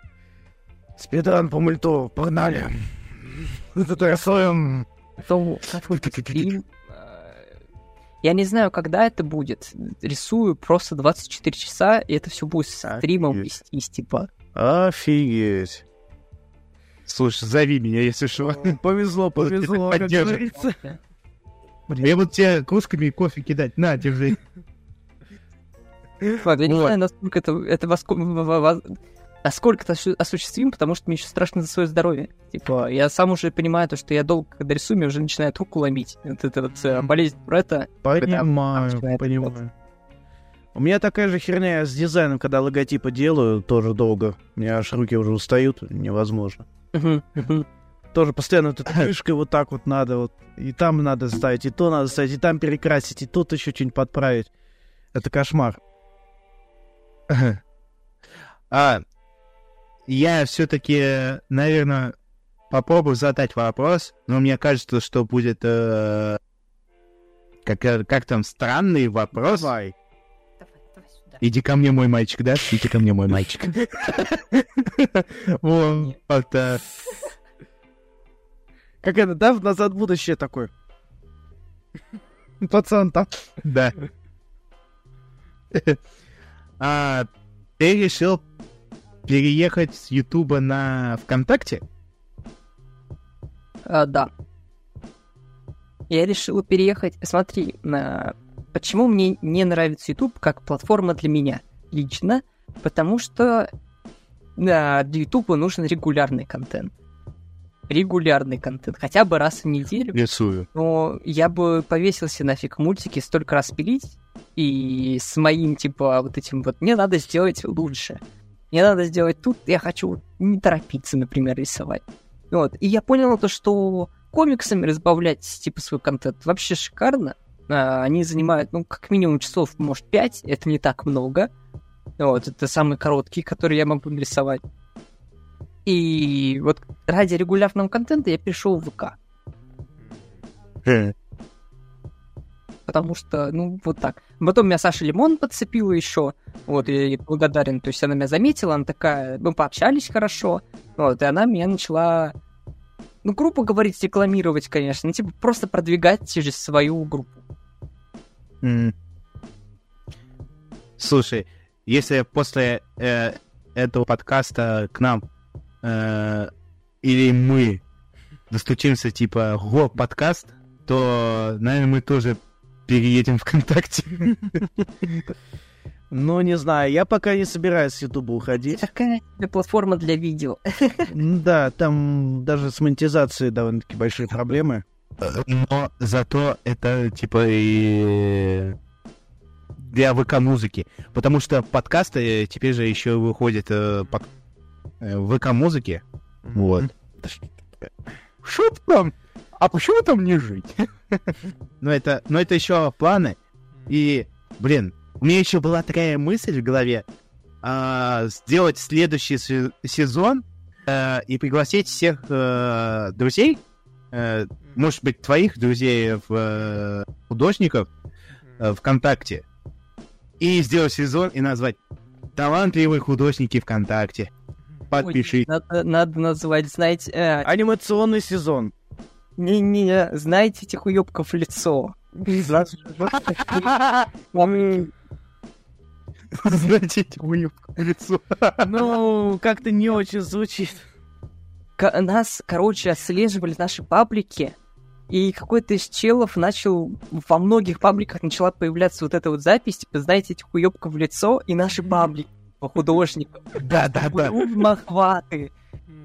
Спидран по мульту, погнали. Стрим, э, Я не знаю, когда это будет. Рисую просто 24 часа, и это все будет с стримом Офигеть. вестись, типа. Офигеть. Слушай, зови меня, если что. Повезло, повезло, как говорится. Я буду тебе кружками кофе кидать. На, держи. Ладно, я не знаю, насколько это, это воско- насколько это осу- осуществимо, потому что мне еще страшно за свое здоровье. Типа, я сам уже понимаю то, что я долго, когда рисую, мне уже начинает руку ломить. Вот это вот э, болезнь Бретта. Понимаю, начинает понимаю. У меня такая же херня с дизайном, когда логотипы делаю, тоже долго. У меня аж руки уже устают, невозможно. Тоже постоянно вот этой крышкой вот так вот надо, вот. И там надо ставить, и то надо ставить, и там перекрасить, и тут еще что-нибудь подправить. Это кошмар. А, я все-таки, наверное, попробую задать вопрос, но мне кажется, что будет э, как, как там странный вопрос. Давай. Иди ко мне, мой мальчик, да? Иди ко мне, мой мальчик. Вот, как-то... Как это, да, в «Назад в будущее» такой? Пацан там. Да. А ты решил переехать с Ютуба на ВКонтакте? А, да. Я решила переехать. Смотри, на... почему мне не нравится YouTube как платформа для меня лично? Потому что для YouTube нужен регулярный контент. Регулярный контент, хотя бы раз в неделю. Рисую. Но я бы повесился нафиг мультики столько раз пилить, и с моим, типа, вот этим вот, мне надо сделать лучше. Мне надо сделать тут, я хочу не торопиться, например, рисовать. Вот, и я понял то, что комиксами разбавлять, типа, свой контент вообще шикарно. А, Они занимают, ну, как минимум часов, может, 5, это не так много. Вот, это самые короткие, которые я могу нарисовать. И вот ради регулярного контента я перешел в ВК. Потому что, ну, вот так. Потом меня Саша Лимон подцепила еще, вот, я благодарен, то есть она меня заметила, она такая, мы пообщались хорошо, вот, и она меня начала, ну, грубо говорить, рекламировать, конечно, ну, типа, просто продвигать через свою группу. М. Слушай, если после э, этого подкаста к нам э, или мы достучимся типа го подкаст, то, наверное, мы тоже переедем ВКонтакте. Ну, не знаю, я пока не собираюсь с Ютуба уходить. Какая платформа для видео? Да, там даже с монетизацией довольно-таки большие проблемы. Но зато это типа и для ВК-музыки. Потому что подкасты теперь же еще выходят э, под э, в ВК-музыке. Вот. Что там? а почему там не жить? но это, но это еще планы. И, блин, у меня еще была такая мысль в голове, а, сделать следующий се- сезон э, и пригласить всех э, друзей, э, может быть, твоих друзей, в, э, художников э, ВКонтакте, и сделать сезон и назвать «Талантливые художники ВКонтакте». Подпишись. Надо, надо назвать, знаете, э, Анимационный сезон. Не-не, знаете этих уёбков в лицо. Знаете, эти уёбки в лицо. Ну, как-то не очень звучит. Нас, короче, отслеживали наши паблики, и какой-то из челов начал... Во многих пабликах начала появляться вот эта вот запись, типа, знаете, этих уёбков в лицо, и наши паблики по художникам. Да, да, да. Будем охваты.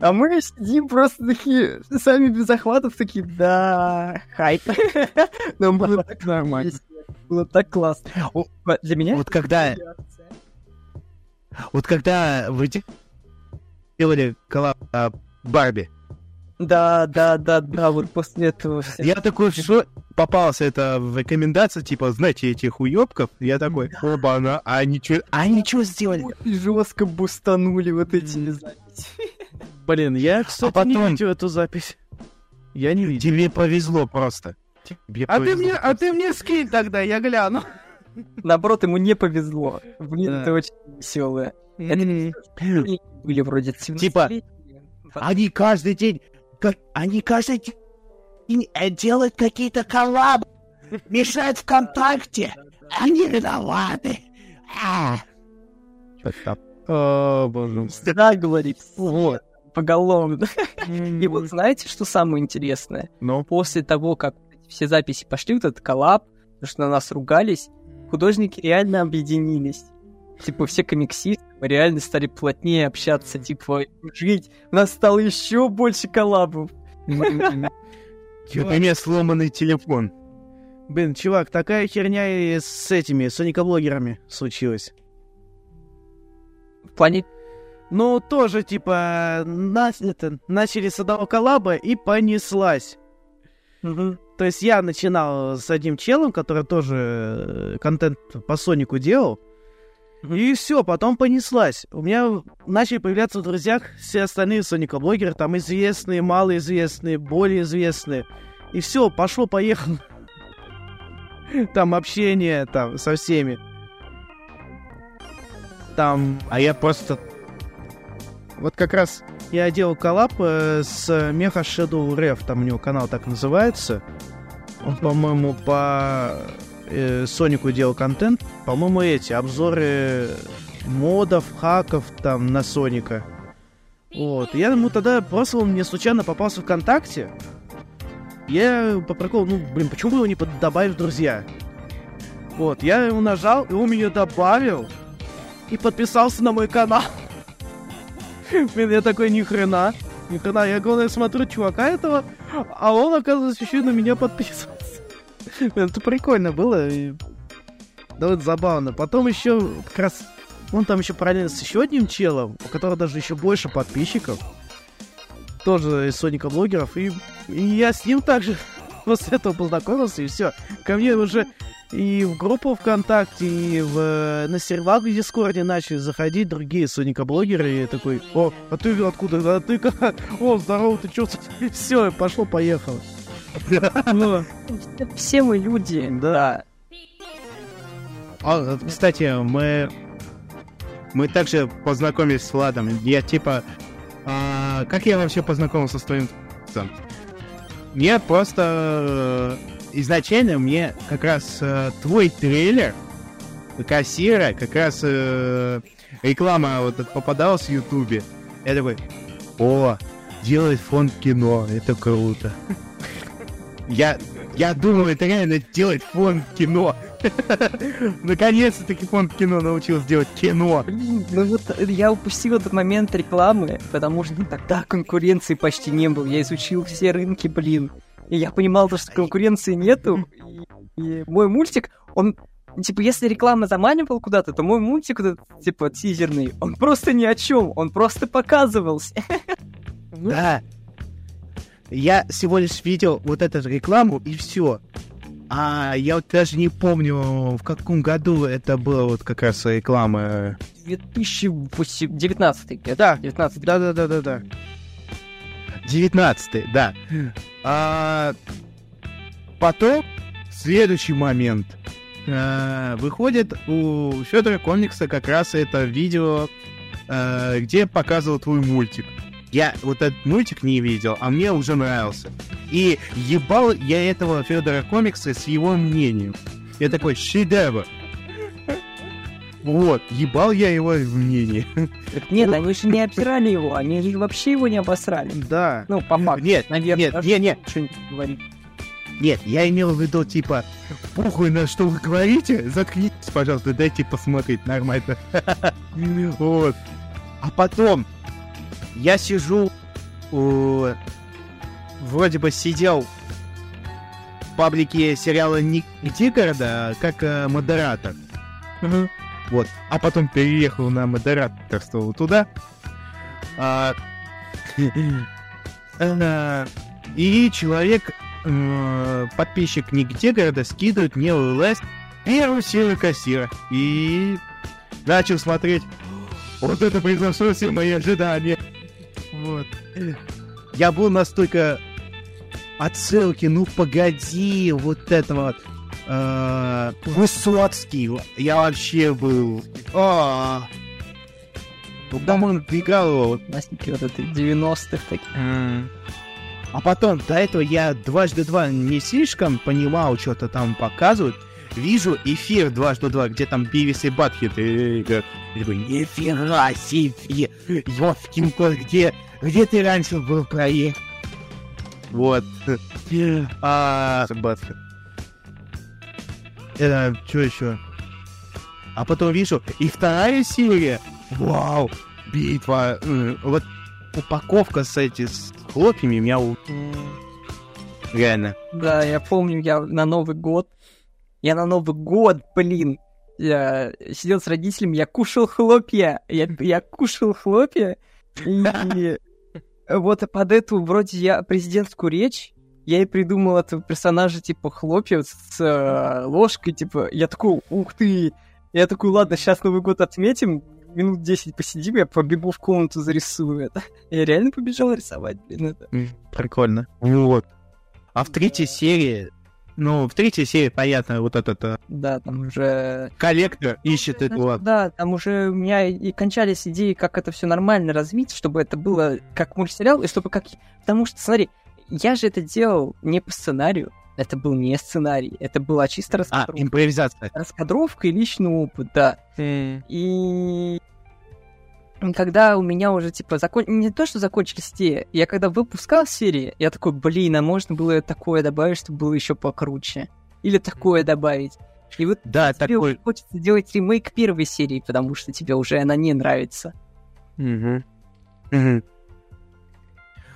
А мы сидим просто такие, сами без охватов, такие, да, хайп. Нам было так Нормально. Было так классно. Для меня Вот когда, вот когда вы де- делали коллаб а, Барби, Да, да, да, да, вот после этого все. я такой, что попался это в рекомендации, типа, знаете, этих уёбков, я такой, оба, она, а они чё, а они чё сделали? жестко бустанули вот эти записи. Блин, я, кстати, потом- не видел эту запись. Я не видел. Тебе повезло просто. Тебе А ты мне, а ты мне скинь тогда, я гляну. Наоборот, ему не повезло. Блин, Да. это очень веселое. Были вроде 17 Типа, Они каждый день, как, они каждый день э, делают какие-то коллабы, мешают ВКонтакте, они виноваты. А. Там. О, боже. Да, говорит. Вот. Поголовно. И вот знаете, что самое интересное? Ну, После того, как все записи пошли, вот этот коллаб, потому что на нас ругались, художники реально объединились. Типа все комиксисты, мы реально стали плотнее общаться, типа жить. У нас стало еще больше коллабов. У меня сломанный телефон. Блин, чувак, такая херня и с этими соникоблогерами случилась. В плане... Ну, тоже, типа, нас, это, начали с одного коллаба и понеслась. То есть я начинал с одним челом, который тоже э, контент по Сонику делал. И все, потом понеслась. У меня начали появляться в друзьях все остальные соникоблогеры, там известные, малоизвестные, более известные. И все, пошло-поехало. Там общение там со всеми. Там А я просто... вот как раз я делал коллаб э, с Меха Shadow Ref, там у него канал так называется. Он, по-моему, по э, Сонику делал контент. По-моему, эти обзоры модов, хаков там на Соника. Вот. Я ему тогда просто он мне случайно попался ВКонтакте. Я по приколу, ну, блин, почему бы его не добавить в друзья? Вот, я ему нажал, и он меня добавил и подписался на мой канал. Блин, я такой, ни хрена. Ни хрена. Я, главное, смотрю чувака этого, а он, оказывается, еще и на меня подписывался. Это прикольно было. И... Да вот забавно. Потом еще как раз... Он там еще параллельно с еще одним челом, у которого даже еще больше подписчиков. Тоже из Соника блогеров. И, и я с ним также после этого познакомился, и все. Ко мне уже и в группу ВКонтакте, и в, э, на сервак в Дискорде начали заходить другие Соника-блогеры, и я такой, о, а ты откуда? А ты как? О, здорово, ты чё? Все, пошло-поехало. Ну, Все мы люди. Да. А, кстати, мы... Мы также познакомились с Владом. Я типа... а, как я вообще познакомился с твоим отцом? Мне просто... э, Изначально мне как раз э, твой трейлер кассира, как раз э, реклама вот попадалась в Ютубе. Я такой, о, делает фонд кино, это круто. Я, я думаю, это реально делать фонд кино. Наконец-таки фонд кино научился делать кино. Ну вот я упустил этот момент рекламы, потому что тогда конкуренции почти не было. Я изучил все рынки, блин. И я понимал, то, что конкуренции нету. И, мой мультик, он Типа, если реклама заманивала куда-то, то мой мультик, этот, типа, тизерный, он просто ни о чем, он просто показывался. Да. Я всего лишь видел вот эту рекламу и все. А я вот даже не помню, в каком году это было вот как раз реклама. 2019 год. Да. 19 Да-да-да-да-да. 19 да. А, потом, следующий момент. А, выходит у Федора Комикса как раз это видео, а, где показывал твой мультик. Я вот этот мультик не видел, а мне уже нравился. И ебал я этого Федора Комикса с его мнением. Я такой, шедевр. Вот, ебал я его мнение. Нет, они же не обсирали его, они же вообще его не обосрали. Да. Ну, по факту. Нет, наверное. нет, нет, нет. Что-нибудь говорить. Нет, я имел в виду, типа, похуй на что вы говорите, заткнитесь, пожалуйста, дайте посмотреть нормально. Вот. А потом я сижу, у- вроде бы сидел в паблике сериала Ник Дигорода как э, модератор. Вот. А потом переехал на модераторство вот туда. А, э, И человек, э, подписчик Ник города скидывает мне ЛС первую серию кассира. И начал смотреть. Вот это превзошло все мои ожидания. Вот. Я был настолько отсылки, ну погоди, вот это вот. э, Высоцкий, я вообще был. А, Там он играл его, Настики вот это 90-х таких. а потом, до этого я дважды два не слишком понимал, что-то там показывают. Вижу эфир дважды два, где там Бивис и Батхит и говорят, я такой, нифига себе, ёскин кот, где, где ты раньше был проект? Вот. А, Батхит. Это, что еще? А потом вижу, и вторая серия. Вау, битва. Вот упаковка с эти с хлопьями меня реально. Да, я помню, я на Новый год, я на Новый год, блин, я сидел с родителями, я кушал хлопья, я, я кушал хлопья, и вот под эту, вроде я президентскую речь, я и придумал этого персонажа, типа, хлопья вот с э, ложкой, типа, я такой, ух ты, я такой, ладно, сейчас Новый год отметим, минут 10 посидим, я побегу в комнату, зарисую это. Я реально побежал рисовать, блин, это. Прикольно. Вот. А в третьей серии, ну, в третьей серии, понятно, вот этот э, Да, там уже коллектор ищет Ну, эту вот. Да, там уже у меня и кончались идеи, как это все нормально развить, чтобы это было как мультсериал, и чтобы как... Потому что, смотри, я же это делал не по сценарию, это был не сценарий, это была чисто А, раскадровка. импровизация. Раскадровка и личный опыт, да. И когда у меня уже, типа, закон... не то, что закончились идеи, я когда выпускал серии, я такой, блин, а можно было такое добавить, чтобы было еще покруче. Или такое добавить. И вот Да, тебе такой. уже хочется делать ремейк первой серии, потому что тебе уже она не нравится. Мгм.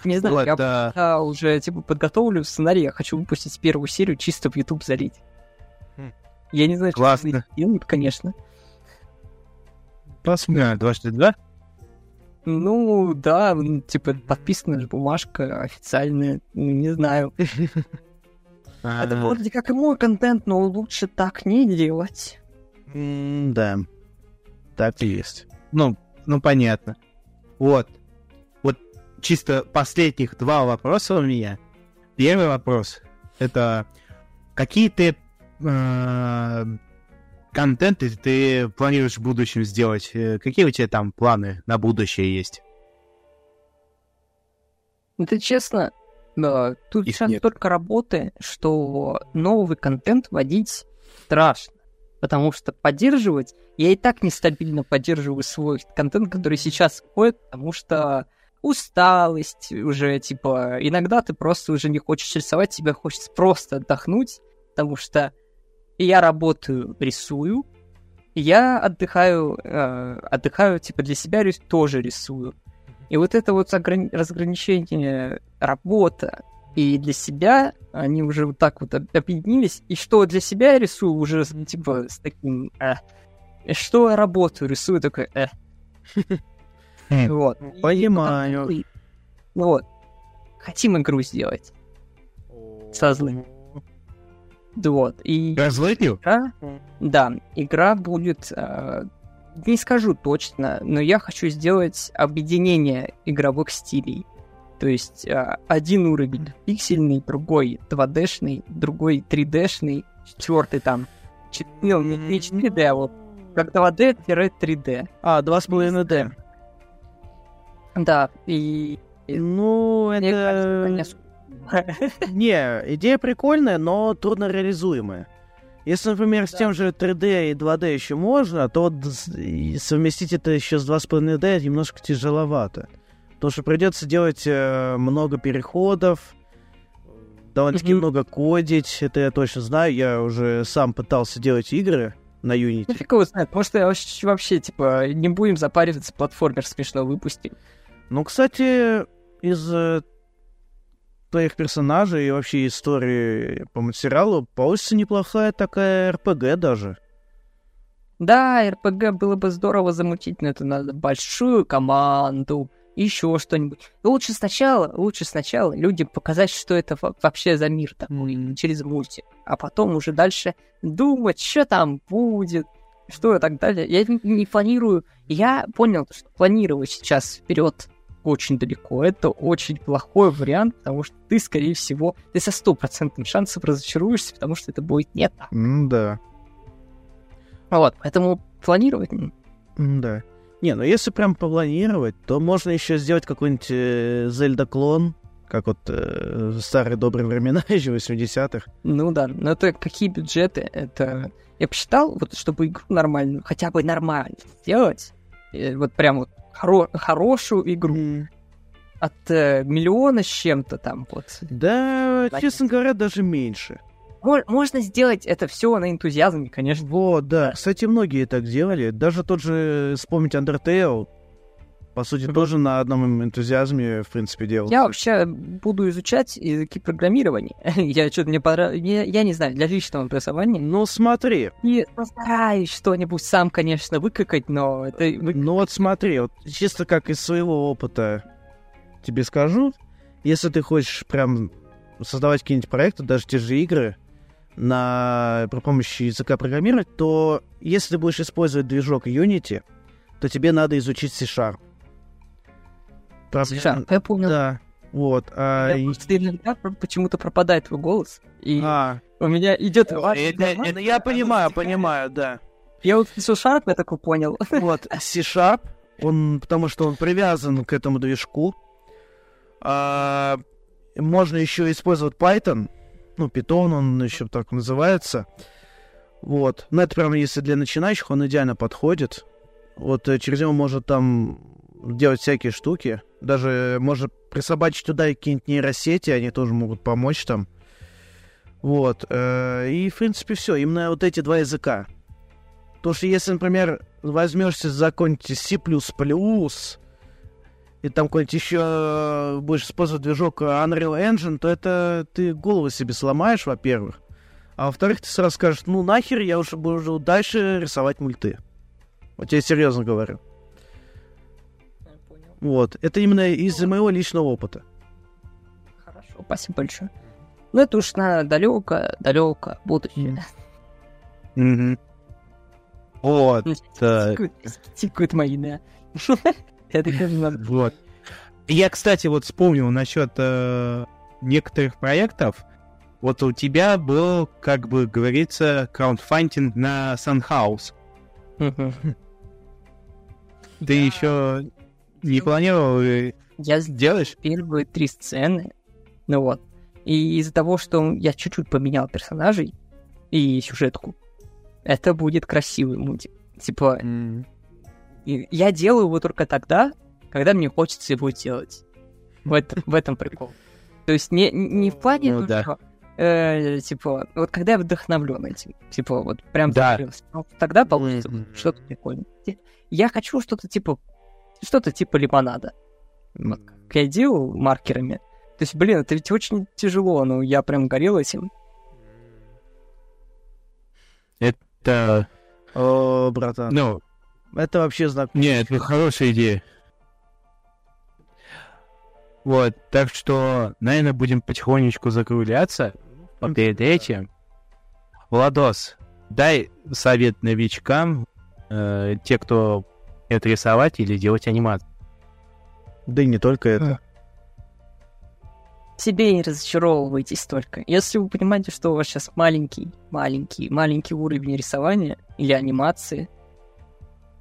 Не знаю, Вот, я да. пока уже типа подготовлю сценарий, я хочу выпустить первую серию чисто в YouTube залить. Хм. Я не знаю, Классно. что делают, конечно. Посмотрим. Дважды два. Ну, да, типа подписана же бумажка официальная, ну, не знаю. А, Это вроде как и мой контент, но лучше так не делать. Да. Так и есть. Ну, ну, понятно. Вот. Вот чисто последних два вопроса у меня. Первый вопрос. Это какие ты контенты ты планируешь в будущем сделать? Э, Какие у тебя там планы на будущее есть? Это честно, да, тут Их сейчас нет. только работы, что новый контент вводить страшно. Потому что поддерживать, я и так нестабильно поддерживаю свой контент, который сейчас входит, потому что усталость уже, типа, иногда ты просто уже не хочешь рисовать, тебе хочется просто отдохнуть, потому что я работаю, рисую, я отдыхаю, э, отдыхаю, типа, для себя рис- тоже рисую. И вот это вот ограни- разграничение работа и для себя, они уже вот так вот об- объединились. И что для себя я рисую уже, типа, с таким... э. И что я работаю, рисую такой... э. Хм. Вот. И Понимаю. вот. Хотим игру сделать. Со злым. Вот. И Разлытил? игра, да, игра будет, э, не скажу точно, но я хочу сделать объединение игровых стилей. То есть э, один уровень пиксельный, другой 2D-шный, другой 3D-шный, четвертый там, чет- ну, не, не 4D, а вот как 2D-3D. А, 2,5D. Да, и... Ну, мне кажется, это... не идея прикольная, но трудно реализуемая. Если, например, с тем же 3D и 2D еще можно, то вот совместить это еще с 2,5D немножко тяжеловато. Потому что придется делать э, много переходов, довольно-таки много кодить. Это я точно знаю. Я уже сам пытался делать игры на Ну, Unity. фиг его знает, может, я вообще, вообще, типа, не будем запариваться, платформер смешно выпустим. Ну, кстати, из э, твоих персонажей и вообще истории по материалу получится неплохая такая РПГ даже. Да, РПГ было бы здорово замутить, но это надо большую команду, еще что-нибудь. Лучше сначала, лучше сначала людям показать, что это во- вообще за мир такой, Мгм. через мультик. А потом уже дальше думать, что там будет, что и так далее. Я не, не планирую. Я понял, что планировать сейчас вперед очень далеко. Это очень плохой вариант, потому что ты, скорее всего, ты со стопроцентным шансом разочаруешься, потому что это будет не так. да. Вот, поэтому планировать Да. Не, ну если прям попланировать, то можно еще сделать какой-нибудь э, Зельда-клон, как вот э, старые добрые времена, еще 80-х. Ну да, но это какие бюджеты? Это я посчитал, вот чтобы игру нормальную, хотя бы нормально сделать, вот прям вот хоро- хорошую игру от э, миллиона с чем-то там вот. Да, Понятно. честно говоря, даже меньше. Мо- Можно сделать это все на энтузиазме, конечно. Вот, да. Кстати, многие так делали. Даже тот же, вспомнить Undertale, по сути, Мгм. тоже на одном энтузиазме, в принципе, делал. Я вообще буду изучать языки программирования. я что-то мне понравилось. Я, я не знаю, для личного образования. Ну, смотри, И постараюсь что-нибудь сам, конечно, выкакать, но это ну вот смотри, вот чисто как из своего опыта тебе скажу, если ты хочешь прям создавать какие-нибудь проекты, даже те же игры, на, при помощи языка программировать, то если ты будешь использовать движок Unity, то тебе надо изучить C-Sharp. Проблема- Слушай, я помню, Да, вот. а, Я и- иногда почему-то пропадает твой голос, и а, у меня идет... это- это я понимаю, понимаю, да. Я вот шарп, я такой понял. Вот, C-Sharp, он, потому что он привязан к этому движку. А, можно еще использовать Python, ну, Python, он еще так называется. Вот. Но это прям, если для начинающих, он идеально подходит. Вот э, через него можно там делать всякие штуки. Даже можно присобачить туда какие-нибудь нейросети, они тоже могут помочь там. Вот. э, И, в принципе, все. Именно вот эти два языка. Потому что если, например, возьмешься за какой-нибудь C++, и там какой-нибудь еще будешь использовать движок Unreal Engine, то это ты голову себе сломаешь, во-первых. А во-вторых, ты сразу скажешь, ну нахер, я уже буду дальше рисовать мульты. Вот я серьезно говорю. Вот. Это именно из-за моего личного опыта. Хорошо, спасибо большое. Ну, это уж на далеко, далеко будущее. Мгм. Вот. так. Тикают- мои, да. Это. Вот. Я, кстати, вот вспомнил насчет э, некоторых проектов. Вот у тебя был, как бы говорится, краундфандинг на Sunhouse. Ты еще не планировал э, Я делаешь? первые три сцены, ну вот. И из-за того, что я чуть-чуть поменял персонажей и сюжетку, это будет красивый мультик. Типа, и я делаю его только тогда, когда мне хочется его делать. В этом, в этом прикол. То есть не, не в плане, Ну да. э, типа, вот когда я вдохновлен этим, типа, вот прям Да. ну, тогда получится Мгм. что-то прикольное. Я хочу что-то типа, что-то типа лимонада. Вот как я делал маркерами. То есть, блин, это ведь очень тяжело, но я прям горел этим. Это, О, братан. ну, Это вообще знак. нет, это хорошая идея. Вот, так что, наверное, будем потихонечку закругляться. А перед этим, Владос, дай совет новичкам, э, те, кто это рисовать или делать анимацию. Да и не только это. Себе не разочаровывайтесь только. Если вы понимаете, что у вас сейчас маленький, маленький, маленький уровень рисования или анимации,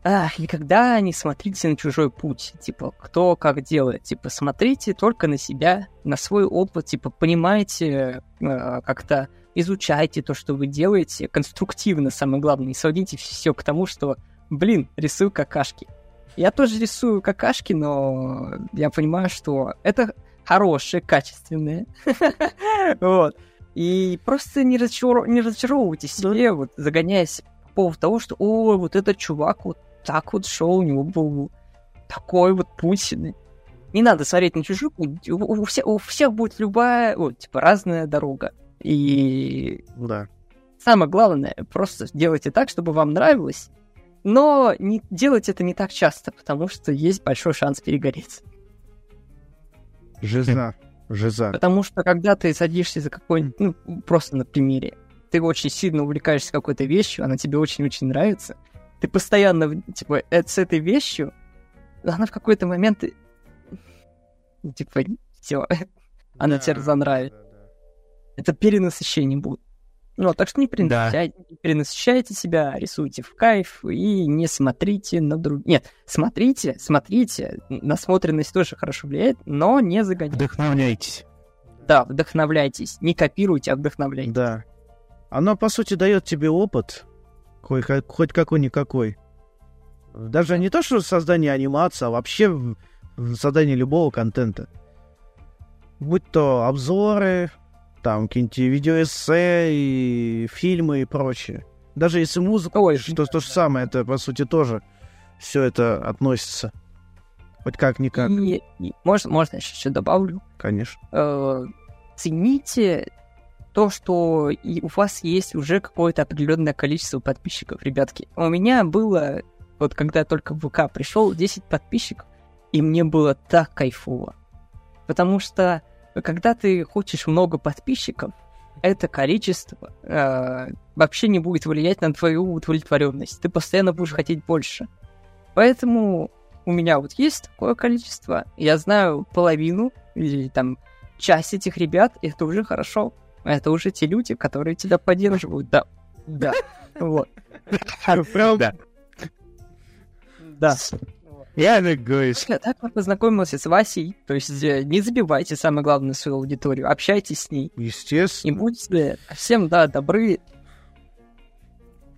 а, никогда не смотрите на чужой путь, типа, кто как делает, типа, смотрите только на себя, на свой опыт, типа, понимаете, э, как-то изучайте то, что вы делаете, конструктивно, самое главное, не сводите все к тому, что, блин, рисую какашки. Я тоже рисую какашки, но я понимаю, что это хорошие, качественные. Вот. И просто не, разочаров... не разочаровывайтесь себе, вот, загоняясь по поводу того, что, ой, вот этот чувак вот так вот шел, у него был такой вот путь. Не надо смотреть на чужой путь. У, у, всех, у всех будет любая, вот, типа, разная дорога. И Да. самое главное, просто делайте так, чтобы вам нравилось, но не делайте это не так часто, потому что есть большой шанс перегореть. Жиза. Жиза. Потому что когда ты садишься за какой-нибудь, ну, просто на примере, ты очень сильно увлекаешься какой-то вещью, она тебе очень-очень нравится, ты постоянно, типа, э, с этой вещью, она в какой-то момент, типа, все, она тебе разонравит. Это перенасыщение будет. Ну, так что не перенасыщайте, не перенасыщайте себя, рисуйте в кайф и не смотрите на других. Нет, смотрите, смотрите, насмотренность тоже хорошо влияет, но не загоняйте. Вдохновляйтесь. Да, вдохновляйтесь, не копируйте, а вдохновляйтесь. Да. Оно, по сути, дает тебе опыт, хоть, какой-никакой. Даже не то, что создание анимации, а вообще создание любого контента. Будь то обзоры, там какие-нибудь видеоэссе, и фильмы и прочее. Даже если музыка, Ой, что то же самое, это, по сути, тоже все это относится. Хоть как-никак, И, и можно, можно я еще добавлю. конечно. Э, цените то, что и у вас есть уже какое-то определенное количество подписчиков, ребятки. У меня было, вот когда я только в ВК пришел, 10 подписчиков, и мне было так кайфово. Потому что, когда ты хочешь много подписчиков, это количество э, вообще не будет влиять на твою удовлетворенность. Ты постоянно будешь хотеть больше. Поэтому у меня вот есть такое количество. Я знаю половину или там часть этих ребят, и это уже хорошо. Это уже те люди, которые тебя поддерживают, да. Да. Вот. Прям Да. Да. Я так говорю. Так я познакомился с Васей. То есть э, не забивайте, самое главное, свою аудиторию. Общайтесь с ней. И естественно. будьте всем, да, добры.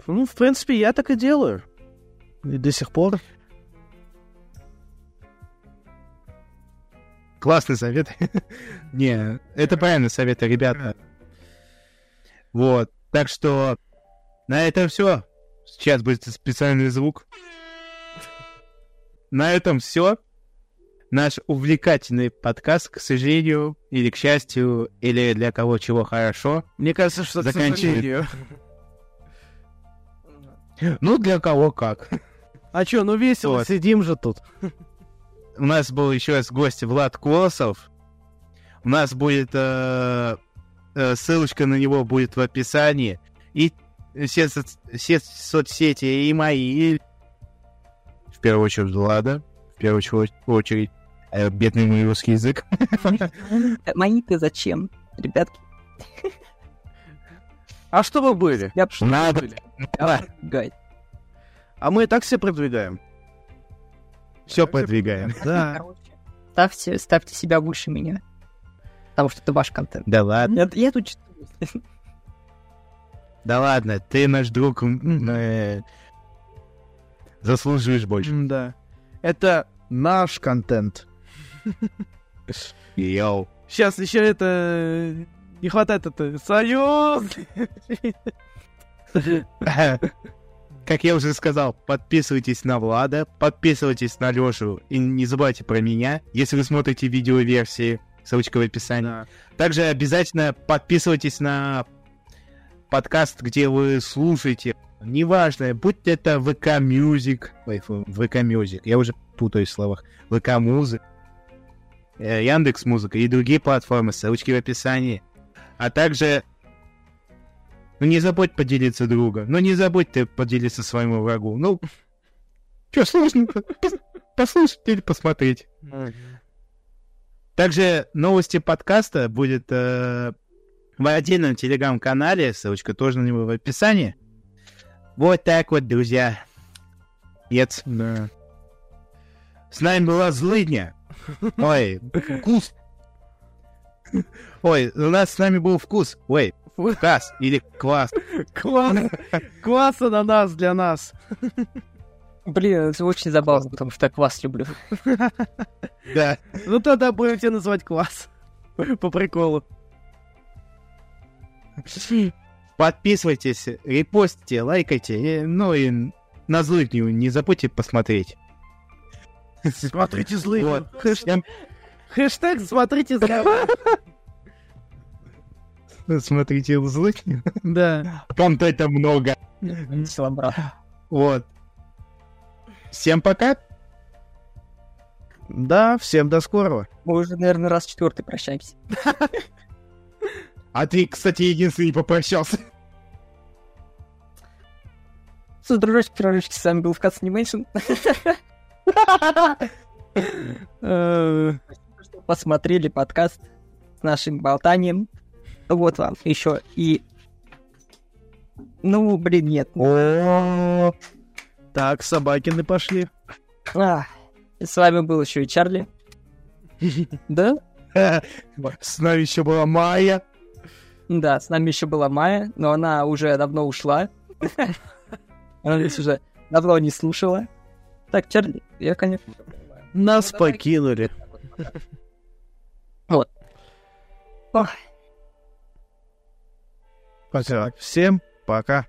Ну, в принципе, я так и делаю. И до сих пор. Классный совет. Не, это правильный совет, ребята. Вот. Так что на этом все. Сейчас будет специальный звук. На этом все. Наш увлекательный подкаст, к сожалению, или к счастью, или для кого чего хорошо. Мне кажется, что Заканчивает. Ну, для кого как. А чё, ну весело, Вот. сидим же тут. У нас был еще раз гость Влад Колосов. У нас будет э, э, ссылочка на него будет в описании. И все, соц- все соцсети и мои. и В первую очередь Влада. В первую очередь- очередь э, бедный мой русский язык. Э, Мои-то зачем, ребятки? А что вы были? Я Надо. Гайд. А мы и так все продвигаем. Все подвигаем. Да. Ставьте, ставьте себя выше меня. Потому что это ваш контент. Да ладно. Я, я тут читаю. Да ладно, ты наш друг. Заслуживаешь больше. Да. Это наш контент. Йоу. Сейчас еще это... Не хватает это... Союз! Как я уже сказал, подписывайтесь на Влада, подписывайтесь на Лешу и не забывайте про меня, если вы смотрите видеоверсии, ссылочка в описании. Да. Также обязательно подписывайтесь на подкаст, где вы слушаете. Неважно, будь это ВК фу, ВК Music, я уже путаюсь в словах, ВК Музык, э, Яндекс Музыка и другие платформы, ссылочки в описании. А также ну не забудь поделиться друга. Ну не забудь ты поделиться своему врагу. Ну, что сложно послушать или посмотреть. Также новости подкаста будет э, в отдельном телеграм-канале, ссылочка тоже на него в описании. Вот так вот, друзья. Нет. Да. С нами была злыдня. Ой, вкус. Ой, у нас с нами был вкус. Ой, квас или квас. Класс! Класс ананас для нас. Блин, это очень забавно, потому что я квас люблю. Да. Ну тогда будем тебя называть класс. По приколу. Подписывайтесь, репостите, лайкайте. и- Ну и на злыдню не забудьте посмотреть. Смотрите злые. Вот. Хэш- Хэштег смотрите злые. Смотрите злыдню. Да. Контента много. Брат. Вот. Всем пока. Да, всем до скорого. Мы уже, наверное, раз четвертый прощаемся. А ты, кстати, единственный попрощался. С дружочки, дружочки, с вами был Вкац Анимейшн. Э, Посмотрели подкаст с нашим болтанием. Вот вам еще и... Ну, блин, нет. О, Так, собакины пошли. А, с вами был еще и Чарли. Да? С нами еще была Майя. Да, с нами еще была Майя, но она уже давно ушла. Она нас уже давно не слушала. Так, Чарли, я, конечно... Нас Ну, покинули. Ох, Всем пока.